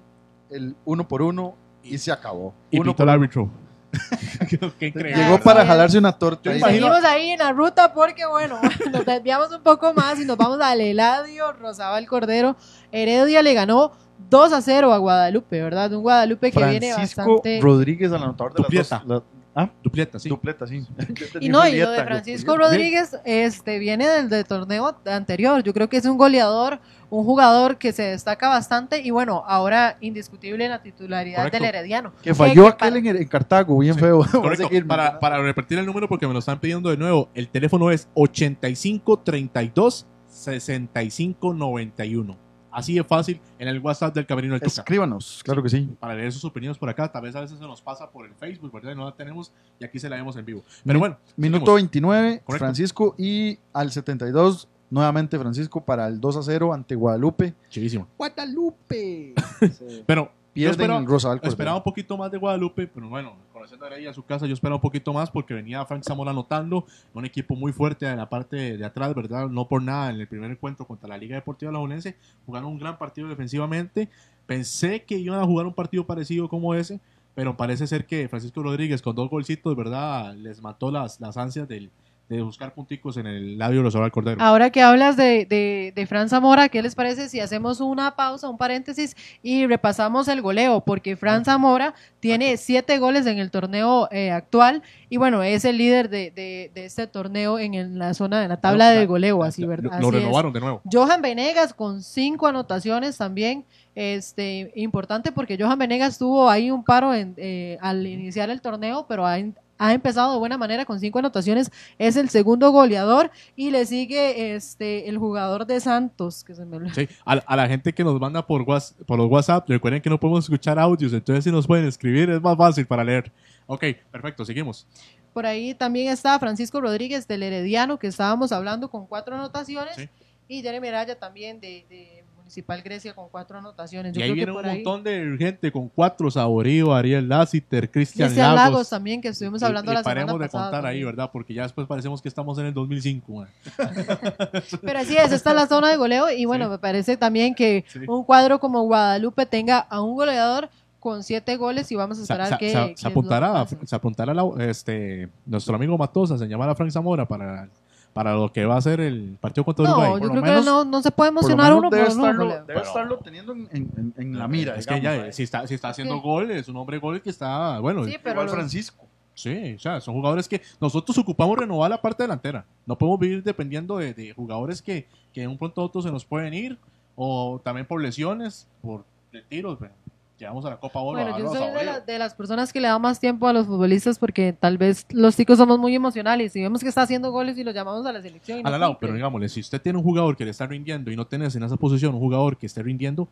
[SPEAKER 1] el uno por uno. Y se acabó.
[SPEAKER 15] Y
[SPEAKER 1] Uno
[SPEAKER 15] pitó
[SPEAKER 1] por
[SPEAKER 15] el
[SPEAKER 1] uno.
[SPEAKER 15] árbitro. [LAUGHS] Qué increíble.
[SPEAKER 1] Llegó para jalarse una torta.
[SPEAKER 15] Yo
[SPEAKER 1] ahí.
[SPEAKER 15] imagino-
[SPEAKER 16] Seguimos ahí en la ruta porque, bueno, [LAUGHS] nos desviamos un poco más y nos vamos al Eladio Rosabal Cordero. Heredia le ganó 2 a 0 a Guadalupe, ¿verdad? Un Guadalupe que viene
[SPEAKER 1] Francisco
[SPEAKER 16] bastante.
[SPEAKER 1] Rodríguez, el anotador de las dos. la- ¿Ah?
[SPEAKER 15] Dupleta, sí.
[SPEAKER 1] Dupleta, sí. [LAUGHS]
[SPEAKER 16] Y no, y lo de Francisco Rodríguez este, viene del, del torneo anterior. Yo creo que es un goleador, un jugador que se destaca bastante y bueno, ahora indiscutible en la titularidad
[SPEAKER 15] Correcto.
[SPEAKER 16] del Herediano.
[SPEAKER 1] Que falló
[SPEAKER 16] que
[SPEAKER 1] aquel
[SPEAKER 16] para-
[SPEAKER 1] en, en Cartago, bien feo. [LAUGHS]
[SPEAKER 15] Para, para repetir el número porque me lo están pidiendo de nuevo, el teléfono es 85 32 65 91. Así de fácil en el WhatsApp del Camerino del Tuca.
[SPEAKER 1] Escríbanos, claro que sí.
[SPEAKER 15] Para leer sus opiniones por acá, tal vez a veces se nos pasa por el Facebook, ¿verdad? Y no la tenemos y aquí se la vemos en vivo. Pero bueno,
[SPEAKER 1] Minuto
[SPEAKER 15] seguimos.
[SPEAKER 1] 29,
[SPEAKER 15] Correcto.
[SPEAKER 1] Francisco. Y al 72, nuevamente Francisco para el 2 a 0 ante Guadalupe.
[SPEAKER 15] Chivísimo.
[SPEAKER 1] Guadalupe. [LAUGHS]
[SPEAKER 15] Pero yo
[SPEAKER 1] Pierden
[SPEAKER 15] esperaba,
[SPEAKER 1] Cordero.
[SPEAKER 15] esperaba un poquito más de Guadalupe, pero bueno, conociendo a a su casa, yo esperaba un poquito más porque venía Frank Zamora anotando, un equipo muy fuerte en la parte de atrás, ¿verdad? No por nada, en el primer encuentro contra la Liga Deportiva Lagunense, jugaron un gran partido defensivamente. Pensé que iban a jugar un partido parecido como ese, pero parece ser que Francisco Rodríguez con dos golcitos, ¿verdad? Les mató las, las ansias del- de buscar punticos en el labio de Rosabal Cordero.
[SPEAKER 16] Ahora que hablas de, de, de Fran Zamora, ¿qué les parece si hacemos una pausa, un paréntesis y repasamos el goleo? Porque Fran Zamora tiene siete goles en el torneo eh, actual y bueno, es el líder de, de- de este torneo en, el- la zona de la tabla del goleo, así, ¿verdad?
[SPEAKER 15] Lo
[SPEAKER 16] es.
[SPEAKER 15] renovaron de nuevo.
[SPEAKER 16] Johan Venegas con cinco anotaciones también. Este, importante porque Johan Venegas tuvo ahí un paro en, eh, al iniciar el torneo, pero ha, ha empezado de buena manera con cinco anotaciones. Es el segundo goleador y le sigue este, el jugador de Santos, que se me.
[SPEAKER 15] Sí, a, la- a la gente que nos manda por, Whats- por los WhatsApp, recuerden que no podemos escuchar audios, entonces si nos pueden escribir es más fácil para leer. Ok, perfecto, seguimos.
[SPEAKER 16] Por ahí también está Francisco Rodríguez del Herediano, que estábamos hablando con cuatro anotaciones.
[SPEAKER 15] Sí.
[SPEAKER 16] Y Jeremy Araya también de, de Municipal Grecia con cuatro anotaciones. Yo
[SPEAKER 15] y ahí
[SPEAKER 16] creo que
[SPEAKER 15] viene
[SPEAKER 16] por
[SPEAKER 15] un
[SPEAKER 16] ahí-
[SPEAKER 15] montón de gente con cuatro, Saborío, Ariel Lassiter, Cristian Lagos.
[SPEAKER 16] Lagos también, que estuvimos hablando
[SPEAKER 15] y
[SPEAKER 16] la semana
[SPEAKER 15] paremos de
[SPEAKER 16] pasada
[SPEAKER 15] contar ahí. ¿verdad? Porque ya después parecemos que estamos en el 2005. man. [LAUGHS]
[SPEAKER 16] Pero así es, esta es la zona de goleo y bueno,
[SPEAKER 15] Sí.
[SPEAKER 16] me parece también que
[SPEAKER 15] Sí.
[SPEAKER 16] un cuadro como Guadalupe tenga a un goleador con siete goles y vamos a esperar
[SPEAKER 15] se-
[SPEAKER 16] que,
[SPEAKER 15] se-
[SPEAKER 16] que
[SPEAKER 15] se apuntará, se apuntará la- este, nuestro amigo Matosa, se llamará Frank Zamora para, para lo que va a ser el partido contra
[SPEAKER 16] No,
[SPEAKER 15] Uruguay.
[SPEAKER 16] yo
[SPEAKER 1] Por lo
[SPEAKER 16] creo
[SPEAKER 1] menos-
[SPEAKER 16] que no, no se puede emocionar uno
[SPEAKER 1] debe estarlo, debe
[SPEAKER 15] Pero-
[SPEAKER 1] estarlo teniendo en, en- en la mira.
[SPEAKER 15] Es que ya, si está, si está haciendo gol, es un hombre gol que está, bueno,
[SPEAKER 16] Sí, pero
[SPEAKER 1] Igual
[SPEAKER 16] los-
[SPEAKER 1] Francisco.
[SPEAKER 15] Sí, o sea, son jugadores que nosotros ocupamos renovar la parte delantera. No podemos vivir dependiendo de, de jugadores que, que de un pronto a otro se nos pueden ir, o también por lesiones, por retiros. bueno, Llegamos a la Copa Oro.
[SPEAKER 16] Bueno,
[SPEAKER 15] a
[SPEAKER 16] yo soy de, la- de las personas que le da más tiempo a los futbolistas porque tal vez los chicos somos muy emocionales y vemos que está haciendo goles y lo llamamos a la selección. y no
[SPEAKER 15] A la lado, pero digámosle, si usted tiene un jugador que le está rindiendo y no tenés en esa posición un jugador que esté rindiendo,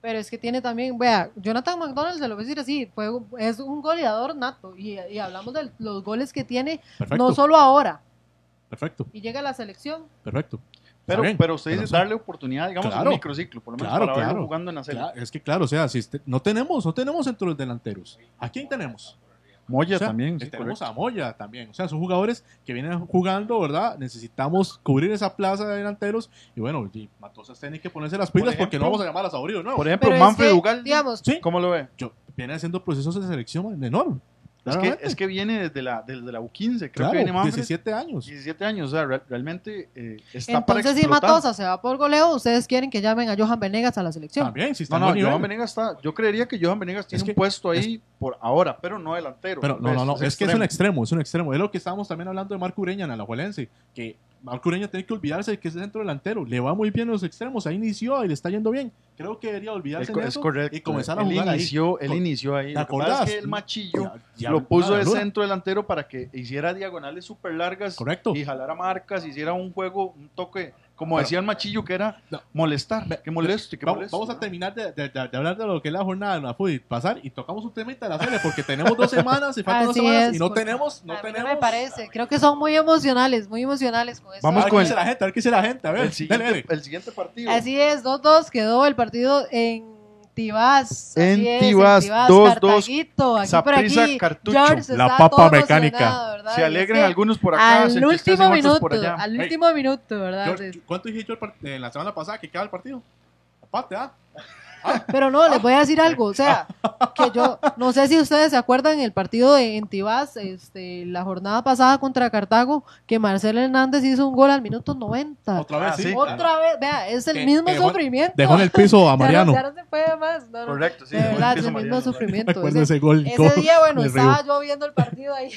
[SPEAKER 16] Pero es que tiene también, vea, Jonathan McDonald, se lo voy a decir así, fue, es un goleador nato y, y hablamos de los goles que tiene,
[SPEAKER 15] perfecto.
[SPEAKER 16] no solo ahora,
[SPEAKER 15] Perfecto,
[SPEAKER 16] y llega a la selección.
[SPEAKER 15] perfecto.
[SPEAKER 1] Pero, pero usted dice darle oportunidad, digamos,
[SPEAKER 15] Claro.
[SPEAKER 1] un microciclo, por lo menos
[SPEAKER 15] Claro,
[SPEAKER 1] para verlo
[SPEAKER 15] claro.
[SPEAKER 1] jugando en la serie.
[SPEAKER 15] Claro, es que claro, o sea, si este- no tenemos, no tenemos entre los delanteros. ¿A quién tenemos?
[SPEAKER 1] Moya
[SPEAKER 15] O sea,
[SPEAKER 1] también. sí,
[SPEAKER 15] eh, tenemos
[SPEAKER 1] correcto.
[SPEAKER 15] a Moya también. O sea, son jugadores que vienen jugando, ¿verdad? Necesitamos cubrir esa plaza de delanteros. Y bueno, y Matosas tiene que ponerse las pilas porque no
[SPEAKER 1] ejemplo-
[SPEAKER 15] vamos a llamar a Saurio, ¿no?
[SPEAKER 1] Por ejemplo,
[SPEAKER 16] Pero es
[SPEAKER 1] Manfred
[SPEAKER 16] que,
[SPEAKER 1] Ugalde,
[SPEAKER 16] digamos,
[SPEAKER 15] Sí.
[SPEAKER 1] ¿cómo lo ve?
[SPEAKER 15] Yo, viene haciendo procesos de selección enorme.
[SPEAKER 1] Es que, es que viene desde la, desde la U15, creo
[SPEAKER 15] Claro,
[SPEAKER 1] que viene Manfred.
[SPEAKER 15] 17 años.
[SPEAKER 1] 17 años, o sea, re- realmente eh, está para
[SPEAKER 16] Entonces, si. Matosa se va por goleo, ustedes quieren que llamen a Johan Venegas a la selección.
[SPEAKER 15] También, si está
[SPEAKER 1] No,
[SPEAKER 15] en
[SPEAKER 1] no,
[SPEAKER 15] nivel.
[SPEAKER 1] Johan Venegas está. Yo creería que Johan Venegas tiene
[SPEAKER 15] Es que-
[SPEAKER 1] un puesto ahí por ahora, pero no delantero.
[SPEAKER 15] Pero no, no, no, es, que es un extremo, es un extremo. Es lo que estábamos también hablando de Marco Ureña en la Alajuelense, que Marco Ureña tiene que olvidarse de que es centro delantero. Le va muy bien en los extremos, ahí inició y le está yendo bien. Creo que debería
[SPEAKER 1] Es,
[SPEAKER 15] olvidarse
[SPEAKER 1] co-
[SPEAKER 15] de
[SPEAKER 1] es
[SPEAKER 15] eso
[SPEAKER 1] correcto.
[SPEAKER 15] y comenzar a
[SPEAKER 1] él
[SPEAKER 15] jugar
[SPEAKER 1] inició,
[SPEAKER 15] ahí.
[SPEAKER 1] Él inició ahí.
[SPEAKER 15] ¿Te acordás?
[SPEAKER 1] es que el machillo
[SPEAKER 15] Ya- ya-
[SPEAKER 1] lo puso de centro delantero para que hiciera diagonales súper largas
[SPEAKER 15] Correcto.
[SPEAKER 1] y jalara marcas, hiciera un juego, un toque, como
[SPEAKER 15] Pero-
[SPEAKER 1] decía el machillo, que era
[SPEAKER 15] No.
[SPEAKER 1] molestar, que moleste, que
[SPEAKER 15] Vamos,
[SPEAKER 1] moleste.
[SPEAKER 15] vamos a terminar de, de- de- de hablar de lo que es la jornada de la y pasar y tocamos un tema de la serie porque tenemos dos semanas y faltan dos semanas
[SPEAKER 16] es,
[SPEAKER 15] y no
[SPEAKER 16] porque
[SPEAKER 15] tenemos, no
[SPEAKER 16] a mí
[SPEAKER 15] tenemos.
[SPEAKER 16] me parece. Creo que son muy emocionales, muy emocionales con esto.
[SPEAKER 1] Vamos
[SPEAKER 15] a ver
[SPEAKER 1] con
[SPEAKER 15] qué
[SPEAKER 1] el-
[SPEAKER 15] dice la gente, a ver qué dice la gente, a ver,
[SPEAKER 1] el, siguiente,
[SPEAKER 15] dele, dele.
[SPEAKER 1] el siguiente partido.
[SPEAKER 16] Así es, 2-2 quedó el partido en Tibás.
[SPEAKER 1] En Tibás,
[SPEAKER 16] Tibás,
[SPEAKER 1] 2-2,
[SPEAKER 16] Cartaguito, aquí por
[SPEAKER 1] Saprissa,
[SPEAKER 16] aquí.
[SPEAKER 1] Cartucho.
[SPEAKER 16] George
[SPEAKER 15] La papa mecánica.
[SPEAKER 1] Se
[SPEAKER 16] Y es
[SPEAKER 1] alegran
[SPEAKER 16] que
[SPEAKER 1] algunos por acá, se
[SPEAKER 16] Al último
[SPEAKER 1] otros
[SPEAKER 16] minuto,
[SPEAKER 1] por allá.
[SPEAKER 16] al
[SPEAKER 15] Hey.
[SPEAKER 16] último minuto, ¿verdad?
[SPEAKER 15] George, ¿Cuánto dije yo eh, la semana pasada que queda el partido? Aparte, ¿ah?
[SPEAKER 16] Pero no, les voy a decir algo, o sea, que yo no sé si ustedes se acuerdan el partido de en Tibás, este, la jornada pasada contra Cartago, que Marcelo Hernández hizo un gol al minuto 90.
[SPEAKER 15] Otra vez,
[SPEAKER 1] Ah,
[SPEAKER 15] sí.
[SPEAKER 16] Otra vez, vea, es el
[SPEAKER 15] Que-
[SPEAKER 16] mismo
[SPEAKER 15] que dejó-
[SPEAKER 16] sufrimiento.
[SPEAKER 15] dejó en el piso a [LAUGHS]
[SPEAKER 16] Ya no-
[SPEAKER 15] Mariano.
[SPEAKER 16] Ya no, se puede más. no.
[SPEAKER 1] Correcto, sí.
[SPEAKER 16] De verdad, es el mismo
[SPEAKER 1] Mariano.
[SPEAKER 16] sufrimiento. Ese,
[SPEAKER 15] ese gol.
[SPEAKER 16] ese
[SPEAKER 15] ¿cómo
[SPEAKER 16] día, bueno, estaba yo viendo el partido ahí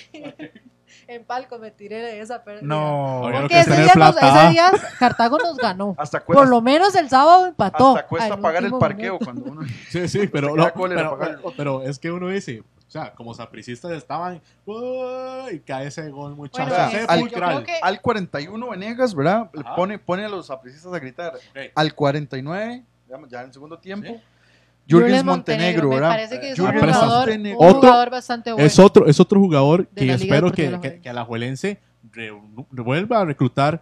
[SPEAKER 16] en palco, me tiré de esa pérdida.
[SPEAKER 1] No,
[SPEAKER 16] Porque
[SPEAKER 15] que es
[SPEAKER 16] ese día, nos- ese día Cartago nos ganó. [LAUGHS]
[SPEAKER 1] hasta, cue-
[SPEAKER 16] Por lo menos el sábado empató.
[SPEAKER 1] hasta cuesta pagar el parqueo
[SPEAKER 16] minuto.
[SPEAKER 1] cuando uno... [LAUGHS]
[SPEAKER 15] Sí, sí, pero, no, pero, pero es que uno dice, o sea, como sapricistas estaban, uy, cae ese gol, muchachos.
[SPEAKER 16] Bueno,
[SPEAKER 1] sea,
[SPEAKER 16] este,
[SPEAKER 1] al-
[SPEAKER 16] creo que
[SPEAKER 1] Al 41 Venegas, ¿verdad?
[SPEAKER 15] Ajá.
[SPEAKER 1] Pone, pone a los apricistas a gritar. Al 49, digamos, ya en el segundo tiempo,
[SPEAKER 15] Sí.
[SPEAKER 1] Jürgens Montenegro,
[SPEAKER 16] me
[SPEAKER 1] ¿verdad?
[SPEAKER 16] parece que es un jugador, un bastante bueno.
[SPEAKER 15] Es otro, es otro jugador que espero que, que, que Alajuelense re- vuelva a reclutar,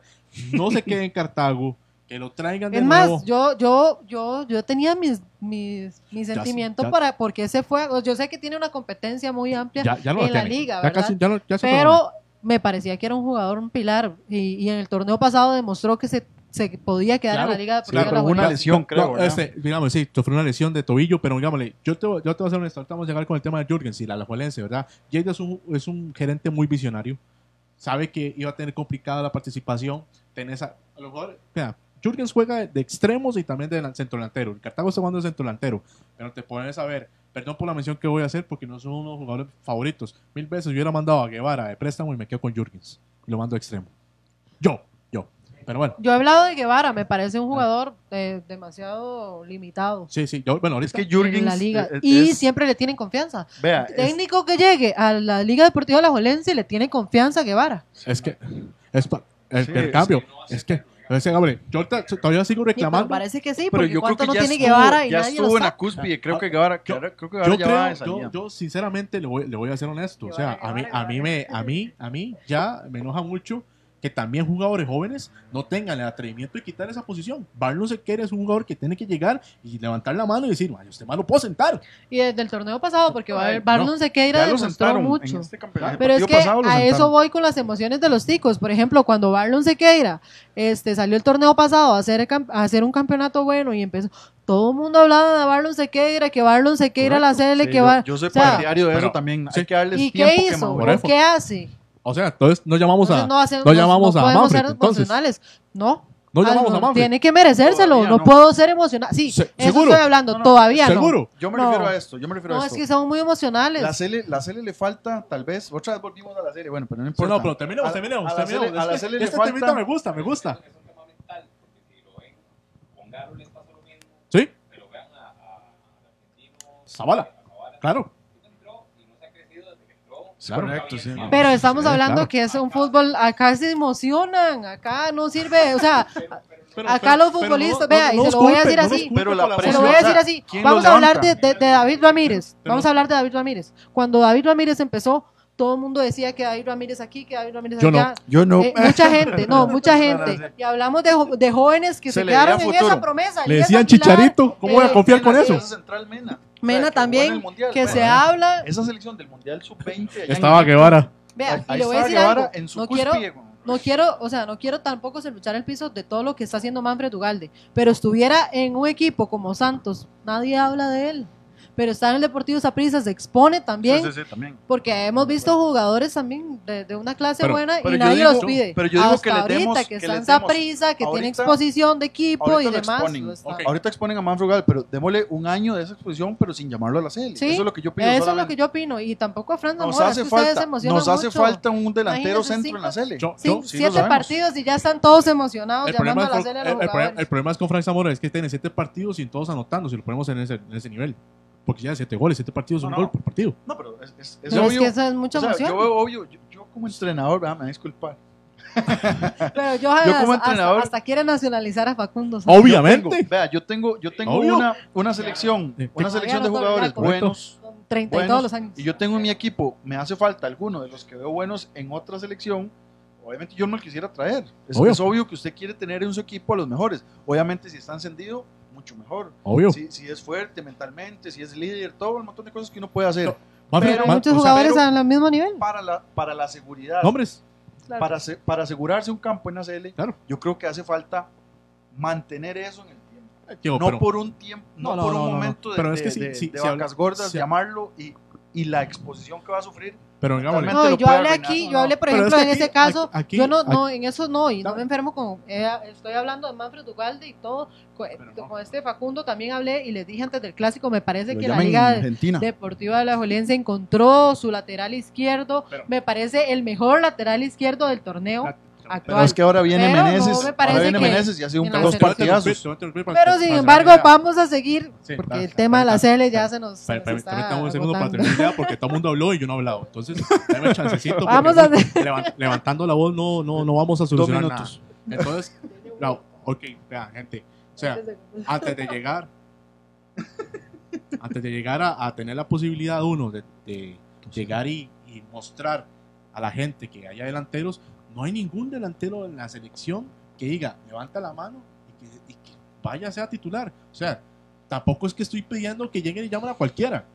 [SPEAKER 15] no se quede en [LAUGHS] Cartago, que lo traigan de
[SPEAKER 16] Es
[SPEAKER 15] nuevo.
[SPEAKER 16] más, yo, yo, yo, yo tenía mis, mis, mis sentimientos para porque ese fue. Yo sé que tiene una competencia muy amplia
[SPEAKER 15] ya, ya
[SPEAKER 16] en la
[SPEAKER 15] tiene.
[SPEAKER 16] liga, ¿verdad?
[SPEAKER 15] casi, ya se
[SPEAKER 16] pero me parecía que era un jugador, un pilar. Y, y en el torneo pasado demostró que se, se podía quedar
[SPEAKER 15] Claro,
[SPEAKER 16] en la liga
[SPEAKER 1] Sí,
[SPEAKER 16] Deportiva
[SPEAKER 1] pero una lesión, creo,
[SPEAKER 15] No, este, digamos, sí, sufrió una lesión de tobillo, pero digámosle, yo te, yo te voy a ser honesto, ahorita vamos a llegar con el tema de Jürgens y la Alajuelense, ¿verdad? Jade es un, es un gerente muy visionario, sabe que iba a tener complicada la participación, tenés a, a lo mejor, mira, Jürgens juega de, extremos y también de centro delantero, el Cartago está jugando de centro delantero, pero te pones a ver, perdón por la mención que voy a hacer porque no son unos jugadores favoritos, mil veces yo hubiera mandado a Guevara de préstamo y me quedo con Jürgens, y lo mando a extremo. Yo, pero bueno.
[SPEAKER 16] Yo he hablado de Guevara, me parece un jugador eh, demasiado limitado
[SPEAKER 15] Sí, sí, yo, bueno, ahorita
[SPEAKER 1] Es que Jürgens
[SPEAKER 16] en la liga.
[SPEAKER 1] eh,
[SPEAKER 16] y
[SPEAKER 1] es-
[SPEAKER 16] siempre le tienen confianza.
[SPEAKER 1] Vea, es-
[SPEAKER 16] Técnico que llegue a la Liga Deportiva Alajuelense le tiene confianza a Guevara.
[SPEAKER 15] Es que, es pa- el,
[SPEAKER 1] Sí,
[SPEAKER 15] el
[SPEAKER 1] es
[SPEAKER 15] cambio, es que, es hombre, yo todavía sigo
[SPEAKER 16] Sí, pero
[SPEAKER 15] reclamando.
[SPEAKER 16] parece que sí,
[SPEAKER 1] pero
[SPEAKER 16] porque
[SPEAKER 1] yo creo que
[SPEAKER 16] no
[SPEAKER 1] ya
[SPEAKER 16] tiene
[SPEAKER 1] estuvo,
[SPEAKER 16] Guevara y
[SPEAKER 1] ya
[SPEAKER 16] nadie lo
[SPEAKER 1] estuvo en la cúspide. Creo que Guevara,
[SPEAKER 15] Yo-
[SPEAKER 1] creo que Guevara
[SPEAKER 15] Yo
[SPEAKER 1] ya va de
[SPEAKER 15] creo, yo, yo sinceramente le voy, le voy a ser honesto. O sea,
[SPEAKER 16] Guevara,
[SPEAKER 15] a mí,
[SPEAKER 16] Guevara,
[SPEAKER 15] a mí me, a mí, a mí ya me enoja mucho que también jugadores jóvenes no tengan el atrevimiento de quitar esa posición. Barlow Sequeira es un jugador que tiene que llegar y levantar la mano y decir, "Ay, usted más lo puedo sentar.
[SPEAKER 16] Y desde el torneo pasado, porque
[SPEAKER 1] Ay,
[SPEAKER 16] Barlon
[SPEAKER 15] no,
[SPEAKER 16] Sequeira demostró
[SPEAKER 1] sentaron
[SPEAKER 16] mucho.
[SPEAKER 1] este.
[SPEAKER 16] Pero es que a eso voy con las emociones de los ticos. Por ejemplo, cuando Barlon Sequeira este, salió el torneo pasado a hacer, a hacer un campeonato bueno y empezó. Todo el mundo hablaba de Barlon Sequeira, que Barlon Sequeira la CL,
[SPEAKER 1] Sí,
[SPEAKER 16] que
[SPEAKER 1] yo-
[SPEAKER 16] va.
[SPEAKER 1] Yo soy
[SPEAKER 16] o sea,
[SPEAKER 1] partidario de eso también.
[SPEAKER 15] sí.
[SPEAKER 1] Hay que darles
[SPEAKER 16] ¿Y
[SPEAKER 1] tiempo
[SPEAKER 16] qué
[SPEAKER 1] que
[SPEAKER 16] hizo? ¿Por qué hace?
[SPEAKER 15] O sea, entonces no llamamos a,
[SPEAKER 16] Entonces no, hacemos-
[SPEAKER 15] no llamamos
[SPEAKER 16] no
[SPEAKER 15] a
[SPEAKER 16] podemos
[SPEAKER 15] Manfred,
[SPEAKER 16] ser
[SPEAKER 15] entonces.
[SPEAKER 16] emocionales. No.
[SPEAKER 15] No llamamos
[SPEAKER 16] no,
[SPEAKER 15] a Manfred.
[SPEAKER 16] Tiene que merecérselo.
[SPEAKER 1] Todavía
[SPEAKER 16] no,
[SPEAKER 1] no.
[SPEAKER 16] puedo ser emocional. Sí,
[SPEAKER 15] Se-
[SPEAKER 16] eso
[SPEAKER 15] ¿seguro?
[SPEAKER 16] estoy hablando.
[SPEAKER 1] No, no,
[SPEAKER 16] Todavía no.
[SPEAKER 15] ¿Seguro?
[SPEAKER 1] Yo me
[SPEAKER 16] No.
[SPEAKER 1] refiero a esto. Yo me refiero
[SPEAKER 16] No,
[SPEAKER 1] a
[SPEAKER 16] es
[SPEAKER 1] esto.
[SPEAKER 16] que son muy emocionales.
[SPEAKER 1] La Cele, la Cele le falta, tal vez. Otra vez volvimos a la serie. Bueno, pero no
[SPEAKER 15] Sí,
[SPEAKER 1] importa.
[SPEAKER 15] no, pero terminemos,
[SPEAKER 1] A-
[SPEAKER 15] terminemos,
[SPEAKER 1] a la. Cele- a la
[SPEAKER 15] Es
[SPEAKER 1] Cele le
[SPEAKER 15] este
[SPEAKER 1] falta-
[SPEAKER 15] temita me gusta, me gusta. ¿Sí? Zavala, claro. Claro.
[SPEAKER 1] Correcto, sí.
[SPEAKER 16] Pero estamos
[SPEAKER 15] Sí,
[SPEAKER 16] hablando
[SPEAKER 15] claro.
[SPEAKER 16] que es un fútbol, acá se emocionan, acá no sirve, o sea, [LAUGHS]
[SPEAKER 15] Pero-
[SPEAKER 16] acá
[SPEAKER 15] pero-
[SPEAKER 16] los futbolistas, vea,
[SPEAKER 15] no-
[SPEAKER 16] y
[SPEAKER 15] no
[SPEAKER 16] se lo voy a decir así,
[SPEAKER 1] Pero la
[SPEAKER 16] se lo voy a decir así,
[SPEAKER 1] ¿quién
[SPEAKER 16] vamos a hablar de,
[SPEAKER 1] levanta?
[SPEAKER 16] de- de David Ramírez,
[SPEAKER 15] Pero-
[SPEAKER 16] vamos a hablar de David Ramírez. Cuando David Ramírez empezó, todo el mundo decía que David Ramírez aquí, que David Ramírez
[SPEAKER 15] Yo no.
[SPEAKER 16] allá.
[SPEAKER 1] Yo no.
[SPEAKER 16] Eh, mucha gente, no, [LAUGHS] mucha gente. Y hablamos de, de jóvenes que se,
[SPEAKER 1] Se
[SPEAKER 16] quedaron en esa promesa.
[SPEAKER 15] Le decían
[SPEAKER 16] Aguilar,
[SPEAKER 15] Chicharito, ¿cómo voy a
[SPEAKER 16] eh,
[SPEAKER 15] confiar con eso?
[SPEAKER 1] central Mena.
[SPEAKER 16] Mena también,
[SPEAKER 1] Mundial,
[SPEAKER 16] que
[SPEAKER 1] bueno.
[SPEAKER 16] se habla.
[SPEAKER 1] Esa selección del Mundial Sub-20. allá en
[SPEAKER 15] Estaba Guevara.
[SPEAKER 16] Vea,
[SPEAKER 1] ahí
[SPEAKER 16] y le voy a decir algo.
[SPEAKER 1] en su
[SPEAKER 16] No quiero, no quiero, o sea, no quiero tampoco luchar el piso de todo lo que está haciendo Manfred Ugalde, pero estuviera en un equipo como Santos, nadie habla de él. Pero está en el Deportivo Saprissa, se expone también,
[SPEAKER 1] Sí, sí, sí, también.
[SPEAKER 16] porque hemos visto jugadores también de, de una clase
[SPEAKER 1] Pero-
[SPEAKER 16] buena
[SPEAKER 1] pero
[SPEAKER 16] y nadie
[SPEAKER 1] digo-
[SPEAKER 16] los pide.
[SPEAKER 1] pero yo digo
[SPEAKER 16] Hasta
[SPEAKER 1] que
[SPEAKER 16] ahorita
[SPEAKER 1] demos-
[SPEAKER 16] que
[SPEAKER 1] que
[SPEAKER 16] está en
[SPEAKER 1] les demos-
[SPEAKER 16] Saprissa, que tiene exposición de equipo y demás.
[SPEAKER 1] exponen.
[SPEAKER 16] está-
[SPEAKER 1] Ahorita exponen a Manfrugal, pero démosle un año de esa exposición, pero sin llamarlo a la.
[SPEAKER 16] Sí,
[SPEAKER 1] Eso es lo que yo pido.
[SPEAKER 16] Eso es lo
[SPEAKER 1] solamente.
[SPEAKER 16] que yo opino. Y tampoco a Fran
[SPEAKER 1] Nos
[SPEAKER 16] Zamora, es
[SPEAKER 1] hace
[SPEAKER 16] que ustedes se
[SPEAKER 1] falta,
[SPEAKER 16] emocionan
[SPEAKER 1] nos hace
[SPEAKER 16] mucho.
[SPEAKER 1] falta un delantero
[SPEAKER 16] Imagínense
[SPEAKER 1] centro en la
[SPEAKER 16] cinco-.
[SPEAKER 15] Yo- yo-
[SPEAKER 1] sí lo
[SPEAKER 16] siete partidos y ya están todos emocionados
[SPEAKER 15] El
[SPEAKER 16] llamando a la
[SPEAKER 15] es con-
[SPEAKER 16] a
[SPEAKER 15] el,
[SPEAKER 16] los
[SPEAKER 15] el problema,
[SPEAKER 16] jugadores.
[SPEAKER 15] el problema es con Frank Zamora es que tiene siete partidos y todos anotando si lo ponemos en ese, en ese nivel. Porque ya siete goles, siete partidos, un
[SPEAKER 1] No,
[SPEAKER 15] gol
[SPEAKER 1] no.
[SPEAKER 15] por partido.
[SPEAKER 1] No, pero es, es, es
[SPEAKER 16] Pero es
[SPEAKER 1] obvio.
[SPEAKER 16] que eso es mucha
[SPEAKER 1] O sea,
[SPEAKER 16] emoción.
[SPEAKER 1] Yo veo obvio, yo, yo como entrenador, ¿verdad? me van a disculpar. [LAUGHS]
[SPEAKER 16] Pero yo,
[SPEAKER 1] Yo como
[SPEAKER 16] hasta,
[SPEAKER 1] entrenador-
[SPEAKER 16] hasta quiere nacionalizar a Facundo. ¿sabes?
[SPEAKER 15] Obviamente.
[SPEAKER 1] Yo tengo- vea, yo tengo, yo tengo
[SPEAKER 15] Obvio.
[SPEAKER 1] una, una selección,
[SPEAKER 15] Sí.
[SPEAKER 1] una selección de jugadores buenos.
[SPEAKER 16] Con 30 y todos los años.
[SPEAKER 1] Y yo tengo en mi equipo, me hace falta alguno de los que veo buenos en otra selección. Obviamente yo no lo quisiera traer. Es
[SPEAKER 15] Obvio.
[SPEAKER 1] es obvio que usted quiere tener en su equipo a los mejores. Obviamente si está encendido, mucho mejor.
[SPEAKER 15] Obvio.
[SPEAKER 1] Si, si es fuerte mentalmente, si es líder, todo el montón de cosas que uno puede hacer.
[SPEAKER 15] Manfred,
[SPEAKER 16] Pero
[SPEAKER 15] Man-
[SPEAKER 16] muchos
[SPEAKER 15] o sea,
[SPEAKER 16] jugadores
[SPEAKER 1] pero-
[SPEAKER 16] al mismo nivel.
[SPEAKER 1] Para la, para la seguridad,
[SPEAKER 15] Nombres.
[SPEAKER 16] Claro.
[SPEAKER 1] para, para asegurarse un campo en la CL,
[SPEAKER 15] Claro.
[SPEAKER 1] yo creo que hace falta mantener eso en el tiempo.
[SPEAKER 15] Diego,
[SPEAKER 1] no
[SPEAKER 15] pero-
[SPEAKER 1] por un tiempo, no,
[SPEAKER 15] No, no,
[SPEAKER 1] por un
[SPEAKER 15] no, no, no.
[SPEAKER 1] momento de,
[SPEAKER 15] Pero es que
[SPEAKER 1] de-
[SPEAKER 15] sí,
[SPEAKER 1] de-
[SPEAKER 15] sí,
[SPEAKER 1] de
[SPEAKER 15] habla-
[SPEAKER 1] vacas gordas, llamarlo y, y la exposición que va a sufrir.
[SPEAKER 15] Pero.
[SPEAKER 16] No, yo hablé
[SPEAKER 1] arruinar.
[SPEAKER 16] aquí,
[SPEAKER 1] No,
[SPEAKER 16] yo hablé, por
[SPEAKER 15] Pero
[SPEAKER 16] ejemplo,
[SPEAKER 15] es
[SPEAKER 16] en ese caso,
[SPEAKER 15] aquí-
[SPEAKER 16] yo no,
[SPEAKER 15] aquí-
[SPEAKER 16] no, en eso no, y no me enfermo con, eh, estoy hablando de Manfred Ugalde y todo, con, con este Facundo también hablé y les dije antes del clásico, me parece
[SPEAKER 1] Lo
[SPEAKER 16] que la Liga
[SPEAKER 1] Argentina.
[SPEAKER 16] Deportiva de la Juelense encontró su lateral izquierdo,
[SPEAKER 15] Pero-
[SPEAKER 16] me parece el mejor lateral izquierdo del torneo actual.
[SPEAKER 1] Pero es que ahora viene
[SPEAKER 16] Pero no
[SPEAKER 1] Meneses,
[SPEAKER 16] me
[SPEAKER 1] ahora viene Meneses y hace un
[SPEAKER 16] en la
[SPEAKER 1] dos partidazos.
[SPEAKER 16] Pero sin embargo, vamos a seguir,
[SPEAKER 15] Sí,
[SPEAKER 16] porque el tema de la CL ya se nos, se
[SPEAKER 15] Per-
[SPEAKER 16] nos
[SPEAKER 15] per-
[SPEAKER 16] está
[SPEAKER 15] Permítame un segundo para terminar porque todo el mundo habló y yo no he hablado. Entonces, dame el chancecito.
[SPEAKER 16] Vamos a
[SPEAKER 15] levantando la voz no, no, no vamos a solucionar nada. Entonces, no, ok, vean, gente. O sea, antes de llegar, antes de llegar a, a tener la posibilidad uno de, de llegar y, y mostrar a la gente que haya delanteros, no hay ningún delantero en la selección que diga, levanta la mano y que, y que vaya titular. O sea, tampoco es que estoy pidiendo que lleguen y llamen a cualquiera,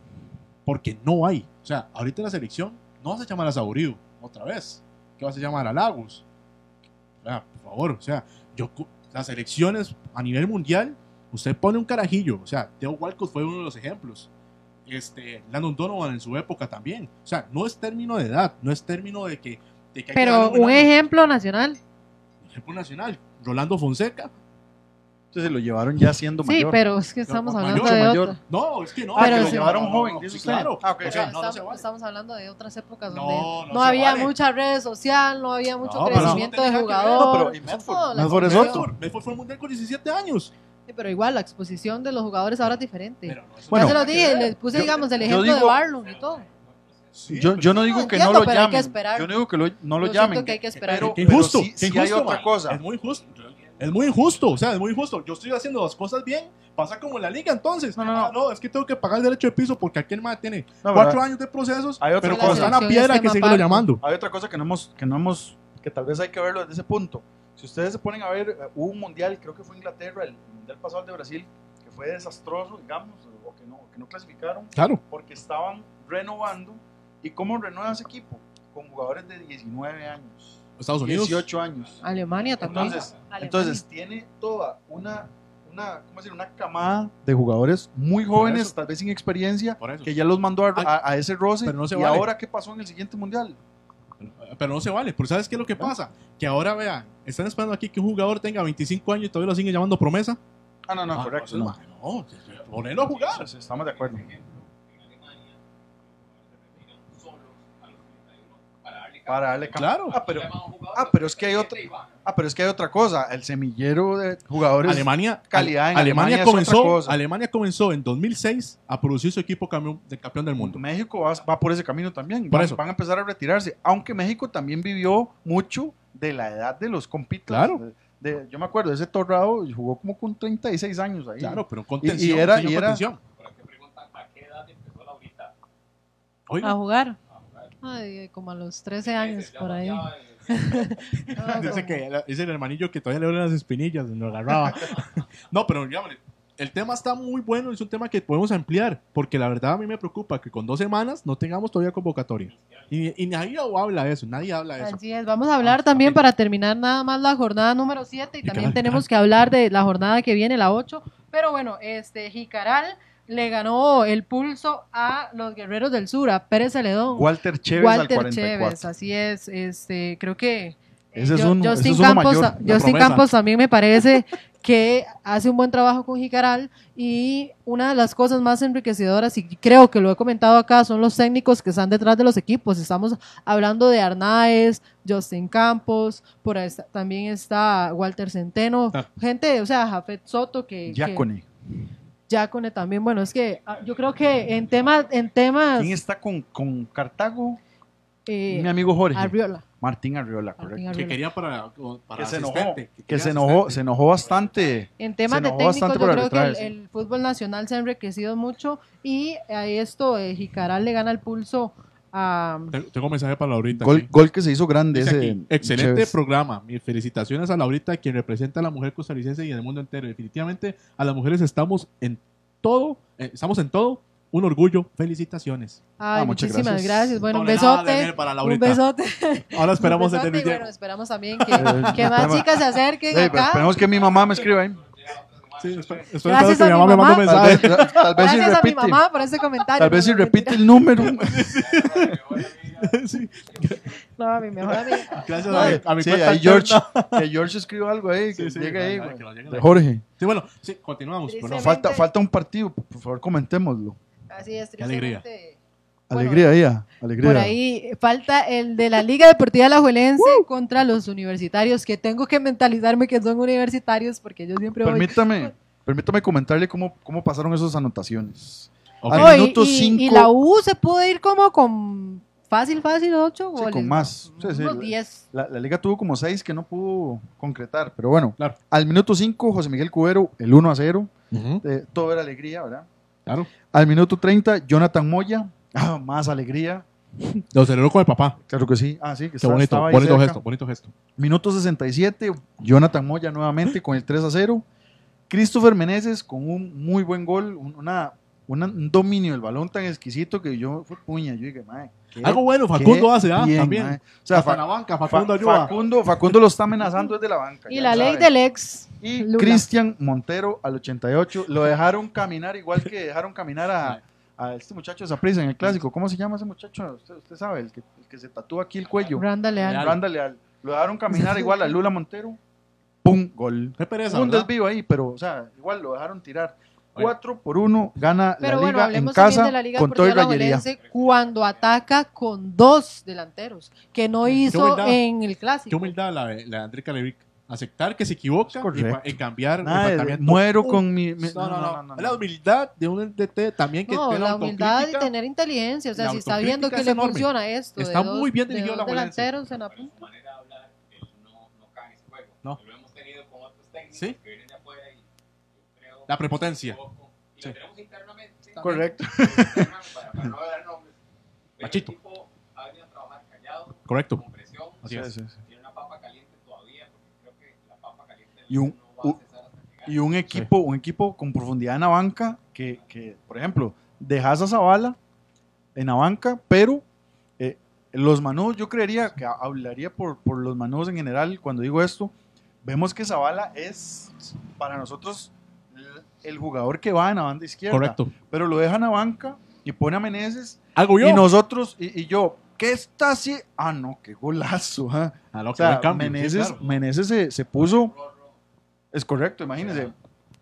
[SPEAKER 15] porque no hay. O sea, ahorita en la selección no vas a llamar a Saborío otra vez. ¿Qué vas a llamar a Lagos? Sea, por favor, o sea, yo, las elecciones a nivel mundial, usted pone un carajillo. O sea, Theo Walcott fue uno de los ejemplos. Este, Landon Donovan en su época también. O sea, no es término de edad, no es término de que. De que hay que
[SPEAKER 16] Pero
[SPEAKER 15] darle
[SPEAKER 16] un ejemplo nacional.
[SPEAKER 15] ejemplo nacional. Rolando Fonseca.
[SPEAKER 1] Entonces lo llevaron ya siendo
[SPEAKER 16] Sí,
[SPEAKER 1] mayor.
[SPEAKER 16] pero es que estamos
[SPEAKER 15] No,
[SPEAKER 16] hablando
[SPEAKER 15] mayor,
[SPEAKER 16] de
[SPEAKER 1] mayor.
[SPEAKER 16] otra.
[SPEAKER 15] No, es que no.
[SPEAKER 1] Ah,
[SPEAKER 16] Pero
[SPEAKER 1] que lo
[SPEAKER 16] sí.
[SPEAKER 1] llevaron
[SPEAKER 15] No,
[SPEAKER 1] joven,
[SPEAKER 15] no, sí, claro.
[SPEAKER 1] Ah, ok,
[SPEAKER 15] O sea,
[SPEAKER 16] estamos,
[SPEAKER 15] vale.
[SPEAKER 16] estamos hablando de otras épocas
[SPEAKER 15] No,
[SPEAKER 16] donde
[SPEAKER 15] no
[SPEAKER 16] había
[SPEAKER 15] vale.
[SPEAKER 16] mucha red social, no había mucho
[SPEAKER 15] No, pero no
[SPEAKER 16] crecimiento de
[SPEAKER 15] que ver.
[SPEAKER 16] jugador.
[SPEAKER 1] No, pero y Medford, Medford es otro.
[SPEAKER 15] Medford fue al mundial con 17 años.
[SPEAKER 16] Sí, pero igual la exposición de los jugadores ahora es diferente.
[SPEAKER 15] Pero no, eso
[SPEAKER 1] Bueno,
[SPEAKER 16] ya se lo
[SPEAKER 15] nada que
[SPEAKER 16] dije,
[SPEAKER 15] ver.
[SPEAKER 16] les puse,
[SPEAKER 1] Yo-
[SPEAKER 16] digamos, el ejemplo de
[SPEAKER 1] digo-
[SPEAKER 16] Barlon y todo.
[SPEAKER 15] Sí,
[SPEAKER 1] Yo, yo no digo
[SPEAKER 16] No,
[SPEAKER 1] que
[SPEAKER 16] entiendo,
[SPEAKER 1] no lo
[SPEAKER 16] pero hay que
[SPEAKER 1] llamen.
[SPEAKER 16] esperar.
[SPEAKER 1] Yo no digo que lo- no lo
[SPEAKER 16] Yo
[SPEAKER 1] llamen.
[SPEAKER 16] siento que hay que esperar.
[SPEAKER 1] Pero,
[SPEAKER 15] injusto,
[SPEAKER 1] sí,
[SPEAKER 15] qué
[SPEAKER 1] sí hay
[SPEAKER 15] injusto,
[SPEAKER 1] otra
[SPEAKER 15] man.
[SPEAKER 1] cosa.
[SPEAKER 15] Es muy injusto. Es muy injusto, o sea, es muy injusto. Yo estoy haciendo las cosas bien, pasa como en la liga entonces.
[SPEAKER 1] No, no, no.
[SPEAKER 15] Ah, no, es que tengo que pagar el derecho de piso porque aquel más tiene
[SPEAKER 1] No,
[SPEAKER 15] cuatro
[SPEAKER 1] ¿verdad?
[SPEAKER 15] años de procesos,
[SPEAKER 1] Hay otra
[SPEAKER 15] pero
[SPEAKER 1] cosa.
[SPEAKER 15] a
[SPEAKER 16] La
[SPEAKER 15] piedra hay que seguirlo llamando.
[SPEAKER 1] Hay otra cosa que no hemos, que no hemos, que tal vez hay que verlo desde ese punto. Si ustedes se ponen a ver, eh, hubo un mundial, creo que fue Inglaterra, el mundial pasado el de Brasil, que fue desastroso, digamos, o que no, que no clasificaron,
[SPEAKER 15] Claro.
[SPEAKER 1] porque estaban renovando. ¿Y cómo renueva ese equipo? Con jugadores de 19 años,
[SPEAKER 15] Estados Unidos.
[SPEAKER 1] 18 años.
[SPEAKER 16] Alemania también.
[SPEAKER 1] Entonces,
[SPEAKER 16] Alemania.
[SPEAKER 1] entonces tiene toda una, una, ¿cómo decir? una camada de jugadores muy jóvenes, tal vez sin experiencia, que ya los mandó a,
[SPEAKER 15] Ay,
[SPEAKER 1] a- a ese roce.
[SPEAKER 15] pero no se
[SPEAKER 1] ¿Y
[SPEAKER 15] vale.
[SPEAKER 1] ahora qué pasó en el siguiente mundial?
[SPEAKER 15] Pero no se vale. Pero ¿sabes qué es lo que pasa? Que ahora, vean, están esperando aquí que un jugador tenga 25 años y todavía lo siguen llamando promesa.
[SPEAKER 1] Ah, no, no,
[SPEAKER 15] Ah,
[SPEAKER 1] correcto.
[SPEAKER 15] no,
[SPEAKER 1] No.
[SPEAKER 15] malo. No, ponerlo a jugar.
[SPEAKER 1] Estamos de acuerdo. Para darle campo.
[SPEAKER 15] Claro.
[SPEAKER 1] Ah, pero, ah, pero es que hay otra. Ah, pero es que hay otra cosa. El semillero de jugadores.
[SPEAKER 15] Alemania,
[SPEAKER 1] calidad en
[SPEAKER 15] Alemania,
[SPEAKER 1] Alemania
[SPEAKER 15] comenzó. Alemania comenzó en 2006 a producir su equipo campeón, de campeón del mundo.
[SPEAKER 1] México va, va por ese camino también.
[SPEAKER 15] Por
[SPEAKER 1] van,
[SPEAKER 15] eso.
[SPEAKER 1] van a empezar a retirarse. Aunque México también vivió mucho de la edad de los compitas.
[SPEAKER 15] Claro.
[SPEAKER 1] De- de- yo me acuerdo, ese Torrado jugó como con 36 años ahí.
[SPEAKER 15] Claro, pero
[SPEAKER 1] Y-
[SPEAKER 15] contención.
[SPEAKER 1] y era-
[SPEAKER 15] señor
[SPEAKER 1] y era-
[SPEAKER 15] contención.
[SPEAKER 16] a
[SPEAKER 15] Oiga,
[SPEAKER 16] jugar. Ay, como a los 13 años por ahí. [LAUGHS] No,
[SPEAKER 15] dice que dice el hermanillo que todavía le duelen las espinillas, lo agarraba. [LAUGHS] no, pero llámale, el tema está muy bueno, es un tema que podemos ampliar, porque la verdad a mí me preocupa que con dos semanas no tengamos todavía convocatoria. Y, y nadie habla de eso, nadie habla de eso.
[SPEAKER 16] Así es, vamos a hablar también para terminar nada más la jornada número 7 y
[SPEAKER 15] Y
[SPEAKER 16] también
[SPEAKER 15] caray,
[SPEAKER 16] tenemos que hablar de la jornada que viene, la 8. Pero bueno, este Jicaral le ganó el pulso a los guerreros del sur, a Pérez Celedón.
[SPEAKER 1] Walter Chévez al
[SPEAKER 16] Walter
[SPEAKER 1] 44.
[SPEAKER 16] Chévez, así es. Este, creo que
[SPEAKER 1] Ese es ese
[SPEAKER 16] Justin,
[SPEAKER 1] es uno
[SPEAKER 16] Campos,
[SPEAKER 1] mayor,
[SPEAKER 16] Justin. Campos también me parece que hace un buen trabajo con Jicaral y una de las cosas más enriquecedoras, y creo que lo he comentado acá, son los técnicos que están detrás de los equipos. Estamos hablando de Arnaez, Justin Campos, por ahí está- también está Walter Centeno,
[SPEAKER 1] Ah.
[SPEAKER 16] gente, o sea, Jafet Soto, que... que-
[SPEAKER 1] Yacone.
[SPEAKER 16] También, bueno, es que ah, yo creo que en temas... En temas
[SPEAKER 1] ¿Quién está con, con Cartago?
[SPEAKER 16] eh,
[SPEAKER 1] Mi amigo Jorge.
[SPEAKER 16] Arriola.
[SPEAKER 1] Martín Arriola, correcto.
[SPEAKER 15] Que quería para, para
[SPEAKER 1] Que se enojó, que se enojó, se enojó bastante.
[SPEAKER 16] En temas de técnicos,
[SPEAKER 1] bastante
[SPEAKER 16] yo
[SPEAKER 1] por
[SPEAKER 16] creo que el,
[SPEAKER 1] arbitrajes.
[SPEAKER 16] el fútbol nacional se ha enriquecido mucho y a esto eh, Jicaral le gana el pulso a...
[SPEAKER 15] Tengo un mensaje para Laurita.
[SPEAKER 1] Gol,
[SPEAKER 15] aquí.
[SPEAKER 1] gol que se hizo grande ese.
[SPEAKER 15] aquí, excelente
[SPEAKER 1] Chévez.
[SPEAKER 15] programa. Mis felicitaciones a Laurita, quien representa a la mujer costarricense y en el mundo entero. Definitivamente a las mujeres estamos en todo, eh, estamos en todo. Un orgullo. Felicitaciones.
[SPEAKER 16] Ay,
[SPEAKER 1] Ah, muchas
[SPEAKER 16] muchísimas gracias.
[SPEAKER 1] gracias.
[SPEAKER 16] Bueno, un besote.
[SPEAKER 15] miel para
[SPEAKER 16] Un
[SPEAKER 15] Laurita.
[SPEAKER 16] besote.
[SPEAKER 15] Ahora [LAUGHS] esperamos
[SPEAKER 16] Un
[SPEAKER 15] el
[SPEAKER 16] besote,
[SPEAKER 15] del
[SPEAKER 16] y bueno, esperamos también que, que más chicas se acerquen
[SPEAKER 1] Ey, pero
[SPEAKER 16] acá.
[SPEAKER 1] esperemos que mi mamá me escriba ahí.
[SPEAKER 15] Sí, espero,
[SPEAKER 16] Gracias
[SPEAKER 15] que
[SPEAKER 16] a
[SPEAKER 15] mi
[SPEAKER 16] mi
[SPEAKER 15] mamá me mande un
[SPEAKER 16] mamá.
[SPEAKER 1] Tal
[SPEAKER 15] mensaje.
[SPEAKER 1] vez, tal vez si
[SPEAKER 16] Gracias a mi mamá por ese comentario.
[SPEAKER 1] Tal vez si repite el número. [LAUGHS]
[SPEAKER 15] Sí.
[SPEAKER 16] No, a mi mejor amiga.
[SPEAKER 15] Gracias
[SPEAKER 16] No,
[SPEAKER 15] a, mi- a mi
[SPEAKER 1] Sí,
[SPEAKER 15] cuenta
[SPEAKER 1] ahí George, que George escriba algo ahí, que
[SPEAKER 15] Sí,
[SPEAKER 1] llegue ahí.
[SPEAKER 15] que
[SPEAKER 1] De. Jorge.
[SPEAKER 15] Sí, bueno, sí, continuamos.
[SPEAKER 1] Nos falta, falta un partido, por favor, comentémoslo.
[SPEAKER 16] Así es,
[SPEAKER 15] Qué alegría.
[SPEAKER 16] Tristemente. Bueno,
[SPEAKER 1] Alegría ahí, ah, alegría.
[SPEAKER 16] Por ahí falta el de la Liga Deportiva Alajuelense
[SPEAKER 1] Uh.
[SPEAKER 16] contra los universitarios, que tengo que mentalizarme que son universitarios porque yo siempre voy.
[SPEAKER 1] Permítame, permítame comentarle cómo, cómo pasaron esas anotaciones.
[SPEAKER 15] Ok.
[SPEAKER 1] Al minuto
[SPEAKER 16] y,
[SPEAKER 1] 5.
[SPEAKER 16] y la U se pudo ir como con fácil, fácil, 8
[SPEAKER 1] Sí,
[SPEAKER 16] goles.
[SPEAKER 1] con más. Sí, sí,
[SPEAKER 16] Unos
[SPEAKER 1] la-
[SPEAKER 16] 10.
[SPEAKER 1] La, la liga tuvo como 6 que no pudo concretar, pero bueno.
[SPEAKER 15] Claro.
[SPEAKER 1] Al minuto 5, José Miguel Cubero, el 1 a 0.
[SPEAKER 15] Ujú,
[SPEAKER 1] Eh, todo era alegría, ¿verdad?
[SPEAKER 15] Claro.
[SPEAKER 1] Al minuto 30, Jonathan Moya. [LAUGHS] Ah, más alegría.
[SPEAKER 15] Lo celebró con el papá.
[SPEAKER 1] Claro que sí. Ah, sí, que
[SPEAKER 15] Qué
[SPEAKER 1] está-
[SPEAKER 15] bonito,
[SPEAKER 1] estaba ahí
[SPEAKER 15] bonito
[SPEAKER 1] cerca.
[SPEAKER 15] gesto, bonito gesto.
[SPEAKER 1] Minuto 67, Jonathan Moya nuevamente con el 3 a 0. Christopher Meneses con un muy buen gol, un, una, una- un dominio del balón tan exquisito que yo fue puña. Yo dije, mae, qué-
[SPEAKER 15] Algo bueno, Facundo hace, ¿ah?
[SPEAKER 1] bien,
[SPEAKER 15] También.
[SPEAKER 1] mae. O sea,
[SPEAKER 15] Hasta
[SPEAKER 1] Fa-
[SPEAKER 15] la banca,
[SPEAKER 1] Fa-
[SPEAKER 15] Facundo ayuda.
[SPEAKER 1] Facundo, Facundo lo está amenazando desde la banca.
[SPEAKER 16] Y la ley
[SPEAKER 1] sabe.
[SPEAKER 16] del ex.
[SPEAKER 1] Y. Cristian Montero al 88 lo dejaron caminar igual que dejaron caminar a, a este muchacho de Saprissa en el clásico. ¿Cómo se llama ese muchacho? Usted, usted sabe, el que, el que se tatúa aquí el cuello.
[SPEAKER 16] Randa Leal.
[SPEAKER 1] Randa Leal. Lo dejaron [LAUGHS] caminar igual a Lula Montero. ¡Pum! Gol.
[SPEAKER 15] Qué pereza,
[SPEAKER 1] un
[SPEAKER 15] ¿verdad?
[SPEAKER 1] desvío ahí, pero, o sea, igual lo dejaron tirar.
[SPEAKER 15] Oye.
[SPEAKER 1] 4 por 1 gana
[SPEAKER 16] Pero
[SPEAKER 1] la
[SPEAKER 16] bueno,
[SPEAKER 1] liga en
[SPEAKER 16] hablemos también
[SPEAKER 1] casa
[SPEAKER 16] de la Liga
[SPEAKER 1] con todo
[SPEAKER 16] cuando ataca con dos delanteros, que no hizo
[SPEAKER 15] humildad.
[SPEAKER 16] en el
[SPEAKER 15] Qué
[SPEAKER 16] clásico.
[SPEAKER 15] humildad la, la de André Calevic. Aceptar que se equivoca y, cambiar
[SPEAKER 1] Nada
[SPEAKER 15] el
[SPEAKER 1] de-
[SPEAKER 15] planteamiento.
[SPEAKER 1] muero
[SPEAKER 15] Uh,
[SPEAKER 1] con mi- mi-
[SPEAKER 15] no, no, no, Es la humildad de un DT también que
[SPEAKER 16] No, la humildad y tener inteligencia. O sea, si está viendo que
[SPEAKER 15] es
[SPEAKER 16] le
[SPEAKER 15] enorme.
[SPEAKER 16] funciona esto.
[SPEAKER 15] Está
[SPEAKER 16] de dos,
[SPEAKER 15] muy bien
[SPEAKER 16] de
[SPEAKER 15] dirigido
[SPEAKER 16] dos
[SPEAKER 15] la Alajuelense.
[SPEAKER 16] delanteros en la punta.
[SPEAKER 15] No.
[SPEAKER 3] Lo hemos tenido con otros técnicos
[SPEAKER 15] Sí.
[SPEAKER 3] que vienen de afuera y yo creo
[SPEAKER 15] La prepotencia.
[SPEAKER 3] un poco- y
[SPEAKER 15] Sí.
[SPEAKER 3] lo tenemos internamente. también.
[SPEAKER 1] Correcto.
[SPEAKER 3] Para, para no dar nombres.
[SPEAKER 15] Machito.
[SPEAKER 3] El tipo ha venido a trabajar callado,
[SPEAKER 15] Correcto.
[SPEAKER 3] con presión.
[SPEAKER 15] Así
[SPEAKER 1] Sí,
[SPEAKER 15] es.
[SPEAKER 1] sí, Y un- un-
[SPEAKER 3] que.
[SPEAKER 1] Y un equipo, un equipo con profundidad en la banca que, que, por ejemplo, dejas a Zavala en la banca, pero eh, los manudos, yo creería que hablaría por, por los manudos en general cuando digo esto. Vemos que Zavala es para nosotros el jugador que va en la banda izquierda.
[SPEAKER 15] Correcto.
[SPEAKER 1] Pero lo dejan a banca y pone a Meneses
[SPEAKER 15] Hago yo.
[SPEAKER 1] y nosotros, y, y yo, ¿qué está así? Ah, no, qué golazo. ah.
[SPEAKER 15] A lo
[SPEAKER 1] O
[SPEAKER 15] que
[SPEAKER 1] sea,
[SPEAKER 15] el cambio, sí,
[SPEAKER 1] Meneses,
[SPEAKER 15] claro.
[SPEAKER 1] Meneses se, se puso. Es correcto, imagínense.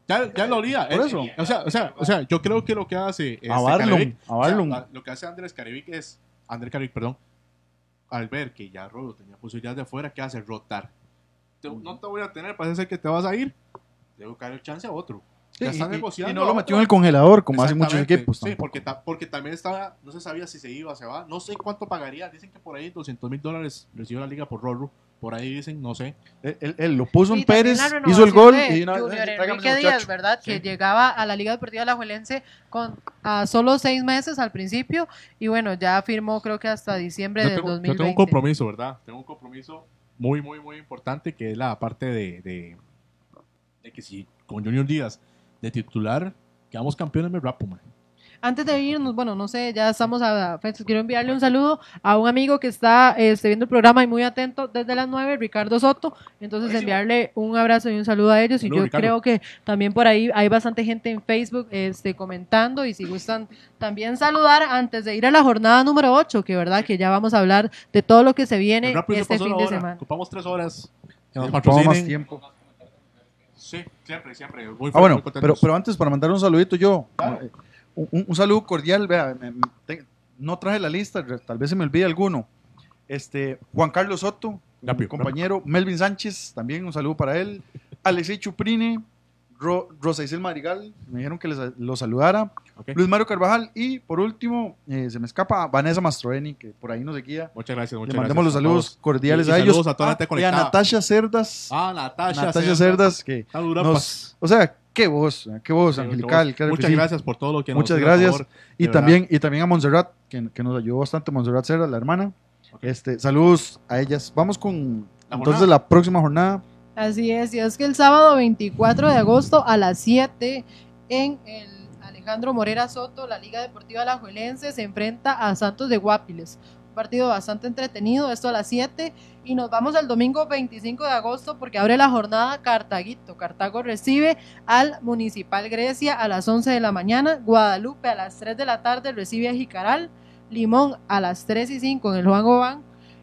[SPEAKER 15] Ya, ya lo olía.
[SPEAKER 1] Por eso.
[SPEAKER 15] O sea, o sea, o sea, yo creo que lo que hace este
[SPEAKER 1] A Barlum,
[SPEAKER 15] Carevic-
[SPEAKER 1] a Barlum.
[SPEAKER 15] o sea, lo que hace Andrés Carevic es Andrés Carevic, perdón, al ver que ya Rodo tenía posibilidades de afuera, ¿qué hace? Rotar. Te- no te voy a tener, parece ser que te vas a ir. Debo buscar el chance a otro. Ya
[SPEAKER 1] Sí,
[SPEAKER 15] está
[SPEAKER 1] y- y-
[SPEAKER 15] negociando.
[SPEAKER 1] y no lo metió en el congelador, como hacen muchos equipos.
[SPEAKER 15] Sí, porque, ta- porque también estaba, no se sabía si se iba o se va. No sé cuánto pagaría. Dicen que por ahí 200 mil dólares recibió la liga por Rorro. Por ahí dicen, no sé.
[SPEAKER 1] Él, él- él lo puso en Pérez,
[SPEAKER 16] la
[SPEAKER 1] hizo el gol
[SPEAKER 16] de
[SPEAKER 1] y una-
[SPEAKER 16] Junior
[SPEAKER 1] eh,
[SPEAKER 16] Enrique Díaz. ¿verdad? Que llegaba a la Liga Deportiva Alajuelense con a solo seis meses al principio y bueno, ya firmó creo que hasta diciembre
[SPEAKER 15] Yo
[SPEAKER 16] del
[SPEAKER 15] tengo, yo
[SPEAKER 16] 2020.
[SPEAKER 15] tengo un compromiso, ¿verdad? Tengo un compromiso muy, muy, muy importante que es la parte de, de, de que si con Junior Díaz de titular quedamos campeones me rapo, man.
[SPEAKER 16] Antes de irnos, bueno, no sé, ya estamos a. Quiero enviarle un saludo a un amigo que está este, viendo el programa y muy atento desde las 9, Ricardo Soto. Entonces, enviarle un abrazo y un saludo a ellos. Y yo
[SPEAKER 15] Ricardo.
[SPEAKER 16] creo que también por ahí hay bastante gente en Facebook este, comentando. Y si gustan también saludar antes de ir a la jornada número 8, que verdad que ya vamos a hablar de todo lo que se viene este fin de semana.
[SPEAKER 15] Ocupamos tres horas. Que nos
[SPEAKER 1] Ocupamos más tiempo.
[SPEAKER 15] Sí, siempre, siempre. Muy,
[SPEAKER 1] Ah, bueno,
[SPEAKER 15] muy
[SPEAKER 1] pero, pero antes para mandar un saludito yo, eh, un, un saludo cordial, vea, me- me- te- no traje la lista, tal vez se me olvide alguno. Este, Juan Carlos Soto,
[SPEAKER 15] Rápido,
[SPEAKER 1] compañero, Melvin Sánchez, también un saludo para él, Alexei Chuprine, Ro, Rosa Isel Madrigal, me dijeron que les, lo saludara. Luis Mario Carvajal y por último, eh, se me escapa Vanessa Mastroeni, que por ahí nos seguía.
[SPEAKER 15] Muchas gracias, muchas
[SPEAKER 1] Le mandamos los
[SPEAKER 15] gracias
[SPEAKER 1] saludos
[SPEAKER 15] todos.
[SPEAKER 1] cordiales
[SPEAKER 15] Y- y
[SPEAKER 1] a ellos.
[SPEAKER 15] saludos a toda la gente
[SPEAKER 1] Ah, y a. Natasha Cerdas.
[SPEAKER 15] Ah, Natasha,
[SPEAKER 1] Natasha Cerdas, que
[SPEAKER 15] Está dura,
[SPEAKER 1] nos, o sea, qué voz, qué voz
[SPEAKER 15] Sí,
[SPEAKER 1] angelical.
[SPEAKER 15] qué voz. Muchas
[SPEAKER 1] sí.
[SPEAKER 15] gracias por todo lo que nos
[SPEAKER 1] Muchas gracias.
[SPEAKER 15] favor,
[SPEAKER 1] y también y también a Montserrat, que, que nos ayudó bastante, Montserrat Cerdas, la hermana. Este, saludos a ellas. Vamos con
[SPEAKER 15] La
[SPEAKER 1] entonces
[SPEAKER 15] jornada.
[SPEAKER 1] la próxima jornada.
[SPEAKER 16] Así es, y es que el sábado 24 de agosto a las 7 en el Alejandro Morera Soto, la Liga Deportiva Alajuelense se enfrenta a Santos de Guapiles. Partido bastante entretenido, esto a las 7. Y nos vamos al domingo 25 de agosto porque abre la jornada Cartaguito. Cartago recibe al Municipal Grecia a las 11 de la mañana. Guadalupe a las 3 de la tarde recibe a Jicaral. Limón a las 3 y 5 en el Juan Gobán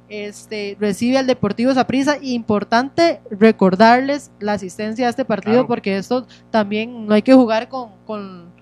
[SPEAKER 16] este, recibe al Deportivo Saprissa. Importante recordarles la asistencia a este partido
[SPEAKER 15] Claro.
[SPEAKER 16] porque esto también no hay que jugar con, con,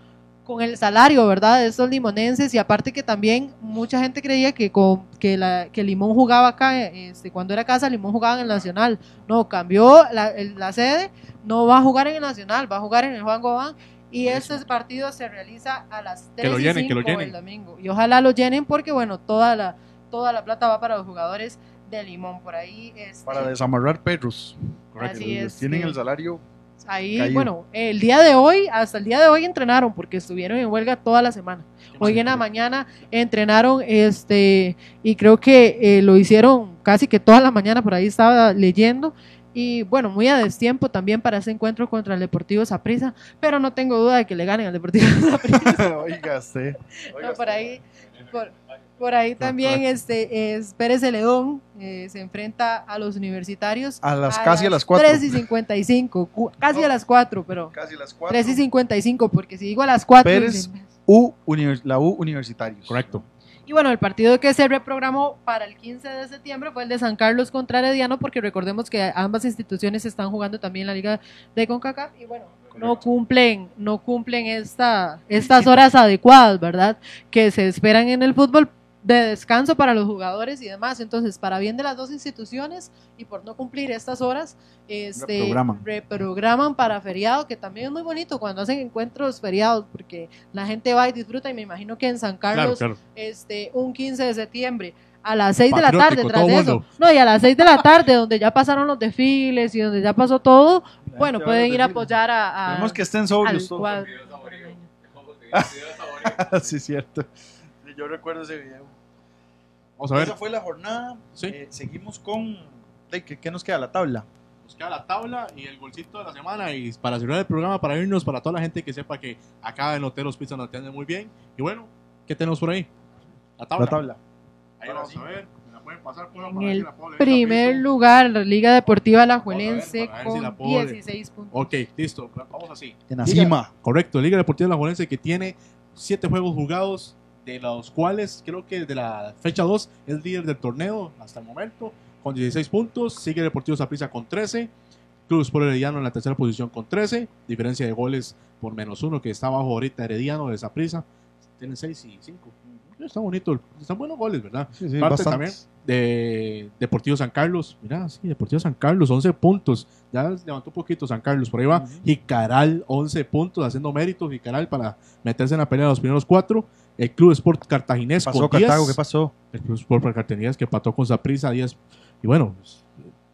[SPEAKER 16] con el salario, ¿verdad? De estos limonenses y aparte que también mucha gente creía que con que, la, que Limón jugaba acá, este, cuando era casa, Limón jugaba en el Nacional. No, cambió la, el- la sede, no va a jugar en el Nacional, va a jugar en el Juan Gobán. Y este partido se realiza a las 3
[SPEAKER 15] Que lo
[SPEAKER 16] y
[SPEAKER 15] llenen, que lo
[SPEAKER 16] 5
[SPEAKER 15] llenen.
[SPEAKER 16] el domingo. Y ojalá lo llenen porque, bueno, toda la, toda la plata va para los jugadores de Limón. Por ahí, este,
[SPEAKER 1] Para desamarrar perros.
[SPEAKER 16] Así
[SPEAKER 1] Que
[SPEAKER 16] es,
[SPEAKER 1] Tienen
[SPEAKER 16] sí.
[SPEAKER 1] el salario.
[SPEAKER 16] Ahí,
[SPEAKER 1] caído.
[SPEAKER 16] bueno, el día de hoy, hasta el día de hoy entrenaron porque estuvieron en huelga toda la semana. Hoy en la mañana entrenaron, este, y creo que eh, lo hicieron casi que toda la mañana, por ahí estaba leyendo. Y bueno, muy a destiempo también para ese encuentro contra el Deportivo Saprissa, pero no tengo duda de que le ganen al Deportivo [LAUGHS] Saprissa.
[SPEAKER 1] Oiga, usted.
[SPEAKER 16] No, por ahí, por, por ahí también este es Pérez Celedón eh, se enfrenta a los universitarios
[SPEAKER 1] A las- casi a las cuatro.
[SPEAKER 16] 3 y 55, cu- casi a las 4, pero
[SPEAKER 1] Casi a las 4.
[SPEAKER 16] 3 y 55, porque si digo a las 4
[SPEAKER 1] Pérez, U, univers- la U Universitarios.
[SPEAKER 15] Correcto.
[SPEAKER 16] y bueno, el partido que se reprogramó para el 15 de septiembre fue el de San Carlos contra Herediano, porque recordemos que ambas instituciones están jugando también la liga de CONCACAF y bueno, no cumplen, no cumplen esta, estas horas adecuadas, ¿verdad? Que se esperan en el fútbol de descanso para los jugadores y demás. Entonces, para bien de las dos instituciones y por no cumplir estas horas, este,
[SPEAKER 1] Reprograman.
[SPEAKER 16] reprograman para feriado, que también es muy bonito cuando hacen encuentros feriados, porque la gente va y disfruta y me imagino que en San Carlos,
[SPEAKER 15] claro.
[SPEAKER 16] este, un 15 de septiembre. A las 6 de la tarde, tras de eso.
[SPEAKER 15] mundo.
[SPEAKER 16] No, y a las 6 de la tarde, donde ya pasaron los desfiles y donde ya pasó todo, bueno, pueden ir a apoyar a, a-
[SPEAKER 1] que estén sobrios todos. [LAUGHS] sí, cierto. Sí, Yo recuerdo ese video.
[SPEAKER 15] Vamos a ver.
[SPEAKER 1] Esa fue la jornada.
[SPEAKER 15] Sí.
[SPEAKER 1] Eh, seguimos con. ¿qué, qué nos queda? La tabla.
[SPEAKER 15] Nos queda la tabla y el golcito de la semana. Y para cerrar el programa, para irnos, para toda la gente que sepa que acá en Hotelos Pizza nos atienden muy bien. Y bueno, ¿qué tenemos por ahí? La tabla.
[SPEAKER 1] La tabla.
[SPEAKER 15] Ahí vamos a ver. ¿Me la pueden pasar?
[SPEAKER 16] En
[SPEAKER 15] para
[SPEAKER 16] el
[SPEAKER 15] si la leer
[SPEAKER 16] primer lugar, la Liga Deportiva Alajuelense
[SPEAKER 15] ver si la
[SPEAKER 16] con
[SPEAKER 15] puedo leer.
[SPEAKER 16] 16 puntos.
[SPEAKER 15] Ok, listo. Vamos así.
[SPEAKER 1] En la cima.
[SPEAKER 15] Correcto, Liga Deportiva La Juelense que tiene siete juegos jugados, de los cuales creo que de la fecha 2 es líder del torneo hasta el momento, con 16 puntos. Sigue Deportivo Saprissa con 13. Club Sport Herediano en la tercera posición con 13. Diferencia de goles por menos uno, que está abajo ahorita Herediano de Saprissa. Tienen 6 y 5. Está bonito, están buenos goles, ¿verdad?
[SPEAKER 1] Sí, sí,
[SPEAKER 15] Parte también de Deportivo San Carlos. Mira, sí, Deportivo San Carlos, 11 puntos. Ya levantó un poquito San Carlos. Por ahí va Jicaral, 11 puntos, haciendo méritos. Jicaral para meterse en la pelea de los primeros cuatro. El Club Sport Cartaginés
[SPEAKER 1] ¿Qué pasó,
[SPEAKER 15] con 10.
[SPEAKER 1] Cartago? ¿Qué pasó?
[SPEAKER 15] El Club Sport Cartaginés que pató con Saprissa 10. Y bueno, pues,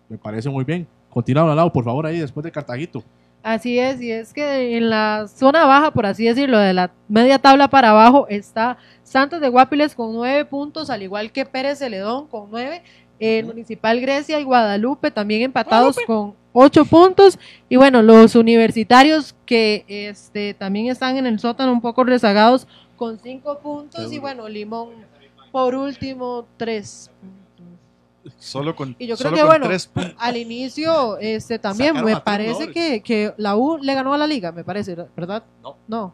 [SPEAKER 15] me parece muy bien. Continúa al lado, por favor, ahí después de Cartaguito.
[SPEAKER 16] Así es, y es que en la zona baja, por así decirlo, de la media tabla para abajo, está Santos de Guapiles con nueve puntos, al igual que Pérez Celedón con nueve, el Municipal Grecia y Guadalupe también empatados con ocho puntos, y bueno, los universitarios que este, también están en el sótano un poco rezagados con 5 puntos y bueno, Limón por último 3
[SPEAKER 1] Solo con,
[SPEAKER 16] Y yo creo
[SPEAKER 1] solo
[SPEAKER 16] que
[SPEAKER 1] con
[SPEAKER 16] bueno,
[SPEAKER 1] tres puntos.
[SPEAKER 16] al inicio este también
[SPEAKER 15] Sacaron
[SPEAKER 16] me
[SPEAKER 15] a tres
[SPEAKER 16] parece que, que la U le ganó a la liga, me parece, ¿verdad?
[SPEAKER 15] No.
[SPEAKER 16] No.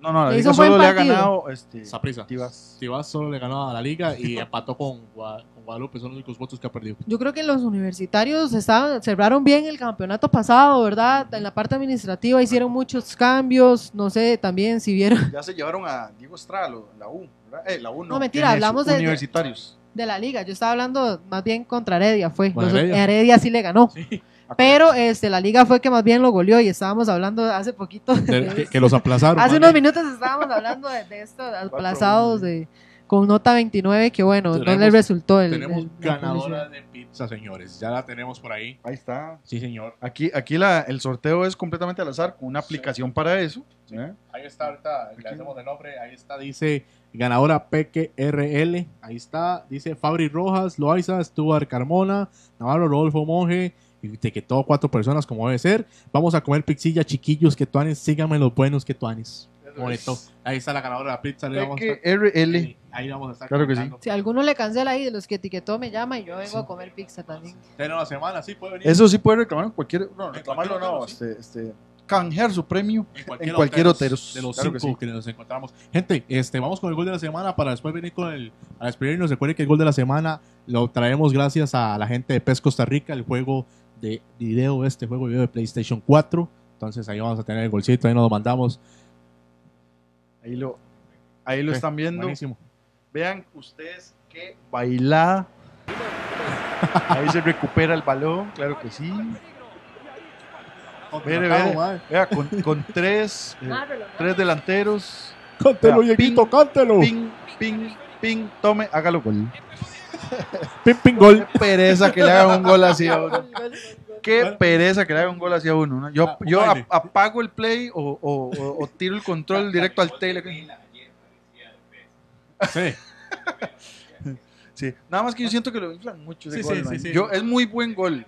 [SPEAKER 15] No, no.
[SPEAKER 1] La liga
[SPEAKER 16] buen
[SPEAKER 1] solo le ha ganado este,
[SPEAKER 15] Saprissa.
[SPEAKER 1] Tivas.
[SPEAKER 15] Tivas solo le ganó a la liga y [LAUGHS] empató con, Gua- con Guadalupe. Son los únicos votos que ha perdido.
[SPEAKER 16] Yo creo que los universitarios estaban, cerraron bien el campeonato pasado, ¿verdad? En la parte administrativa hicieron muchos cambios, no sé también si vieron
[SPEAKER 1] Ya se llevaron a Diego Estrada, la U. ¿verdad? Eh, la U no.
[SPEAKER 16] No, mentira, hablamos de-
[SPEAKER 1] Universitarios.
[SPEAKER 16] de la liga. Yo estaba hablando más bien contra Heredia, fue. Los-
[SPEAKER 15] Heredia.
[SPEAKER 16] Heredia. sí le ganó. Pero este, la liga fue que más bien lo goleó y estábamos hablando hace poquito.
[SPEAKER 15] De-
[SPEAKER 16] de
[SPEAKER 15] que, que los aplazaron.
[SPEAKER 16] Hace unos minutos estábamos hablando de, de esto, de aplazados de, con nota 29, que bueno, no
[SPEAKER 15] Tenemos-
[SPEAKER 16] le resultó el.
[SPEAKER 15] Tenemos
[SPEAKER 16] el-
[SPEAKER 15] ganadora de pizza, señores. Ya la tenemos por ahí.
[SPEAKER 1] Ahí está.
[SPEAKER 15] Sí, señor.
[SPEAKER 1] Aquí, aquí la, el sorteo es completamente al azar, con una aplicación para eso. ¿eh?
[SPEAKER 15] Ahí está, ahorita le hacemos el nombre. Ahí está, dice ganadora PQRL. Ahí está, dice Fabri Rojas, Loaiza, Stuart Carmona, Navarro Rodolfo Monje. Y etiquetó cuatro personas como debe ser. Vamos a comer pizzilla, chiquillos, que tuanes. Síganme los buenos que tuanes. Bonito. Ahí está la ganadora de la pizza. le vamos a estar-
[SPEAKER 1] PQRL.
[SPEAKER 15] Ahí vamos a estar.
[SPEAKER 1] Claro que sí.
[SPEAKER 16] Si alguno le cancela ahí de los que etiquetó, me llama y yo vengo a comer pizza también.
[SPEAKER 15] Tiene una semana, sí, puede venir.
[SPEAKER 1] Eso sí puede reclamar cualquier. No, reclamarlo no.
[SPEAKER 15] hotel, sí.
[SPEAKER 1] Este, este, canjear su premio en cualquier, hoteros.
[SPEAKER 15] De los
[SPEAKER 1] Claro que
[SPEAKER 15] cinco
[SPEAKER 1] sí.
[SPEAKER 15] que, nos encontramos. Gente, este, vamos con el gol de la semana para después venir con el. A despedirnos. Recuerden que el gol de la semana lo traemos gracias a la gente de PES Costa Rica, el juego de video, este juego de video de PlayStation 4. Entonces ahí vamos a tener el golcito, ahí nos lo mandamos.
[SPEAKER 1] Ahí lo, ahí lo están viendo.
[SPEAKER 15] buenísimo.
[SPEAKER 1] Vean ustedes qué bailada. Ahí se recupera el balón, claro que sí. Vea, con, con tres, eh, tres delanteros.
[SPEAKER 15] Cántelo,
[SPEAKER 1] Vea,
[SPEAKER 15] Dieguito,
[SPEAKER 1] ping,
[SPEAKER 15] cántelo.
[SPEAKER 1] Ping, ping, ping, tome, hágalo gol.
[SPEAKER 15] Ping, ping, gol.
[SPEAKER 1] Qué pereza que le hagan un gol así a uno. Qué pereza que le hagan un gol así a uno. ¿no? Yo,
[SPEAKER 15] Ah,
[SPEAKER 1] yo apago el play o, o- o- o tiro el control directo al tele.
[SPEAKER 15] Sí.
[SPEAKER 1] Sí, nada más que yo siento que lo inflan mucho ese
[SPEAKER 15] Sí,
[SPEAKER 1] gol,
[SPEAKER 15] sí,
[SPEAKER 1] man.
[SPEAKER 15] sí, sí.
[SPEAKER 1] Yo, es muy buen gol.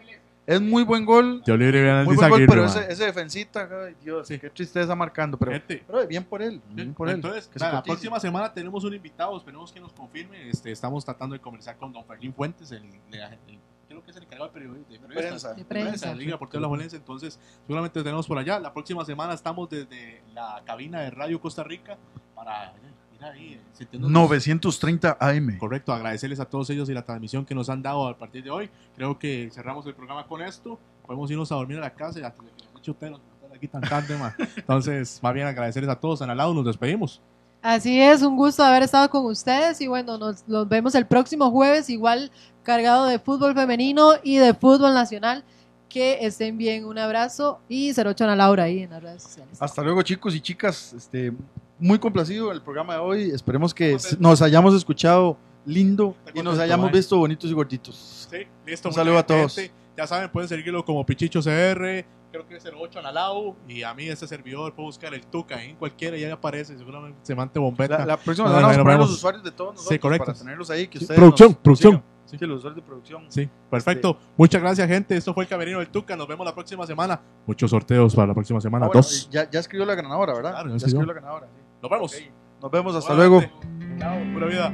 [SPEAKER 1] Es muy buen gol.
[SPEAKER 15] Yo le diría a
[SPEAKER 1] Muy buen gol, pero ese, ese defensita, ay, Dios, qué tristeza marcando. Pero,
[SPEAKER 15] Gente.
[SPEAKER 1] pero bien por él. Bien por él.
[SPEAKER 15] Entonces, nada, la próxima semana tenemos un invitado, esperemos que nos confirme. Este, estamos tratando de conversar con don Ferlín Fuentes, el, el- el- creo que es el encargado de periodismo de,
[SPEAKER 1] prensa.
[SPEAKER 16] De prensa.
[SPEAKER 15] de la Liga Deportiva Alajuelense. Entonces, seguramente tenemos por allá. La próxima semana estamos desde la cabina de Radio Costa Rica para ahí, sintiéndonos-
[SPEAKER 1] 930 AM.
[SPEAKER 15] Correcto, agradecerles a todos ellos y la transmisión que nos han dado a partir de hoy. Creo que cerramos el programa con esto. Podemos irnos a dormir a la casa y de que usted, nos aquí tan tarde, ma. Entonces, más bien agradecerles a todos. En al lado nos despedimos.
[SPEAKER 16] Así es, un gusto haber estado con ustedes y bueno, nos, nos vemos el próximo jueves, igual cargado de fútbol femenino y de fútbol nacional. Que estén bien, un abrazo y 08 a Laura ahí en las redes sociales.
[SPEAKER 1] Hasta luego, chicos y chicas. Este, muy complacido el programa de hoy. Esperemos que nos hayamos escuchado lindo y nos hayamos visto bonitos y gorditos.
[SPEAKER 15] Sí, listo.
[SPEAKER 1] Un saludo a todos.
[SPEAKER 15] Ya saben, pueden seguirlo como Pichicho CR. Creo que es el 8 Analao. Y a mí, este servidor, puedo buscar el Tuca en cualquiera y ahí aparece. Seguramente se mante bombeta.
[SPEAKER 1] La, la próxima semana vamos a poner los usuarios de todos nosotros
[SPEAKER 15] Sí, correcto.
[SPEAKER 1] para tenerlos ahí. Que
[SPEAKER 15] Sí,
[SPEAKER 1] ustedes
[SPEAKER 15] producción, producción.
[SPEAKER 1] sigan. Sí, los usuarios de producción.
[SPEAKER 15] Sí, perfecto. Muchas gracias, gente. Esto fue el Camerino del Tuca. Nos vemos la próxima semana. Muchos sorteos para la próxima semana.
[SPEAKER 1] Ah, bueno,
[SPEAKER 15] Dos.
[SPEAKER 1] ya, ya escribió la ganadora, ¿verdad?
[SPEAKER 15] Claro, ya
[SPEAKER 1] ya
[SPEAKER 15] escribió.
[SPEAKER 1] escribió la ganadora.
[SPEAKER 15] Nos vemos.
[SPEAKER 1] Ok. Nos vemos, hasta
[SPEAKER 15] Nuevamente.
[SPEAKER 1] luego.
[SPEAKER 15] Chao, pura vida.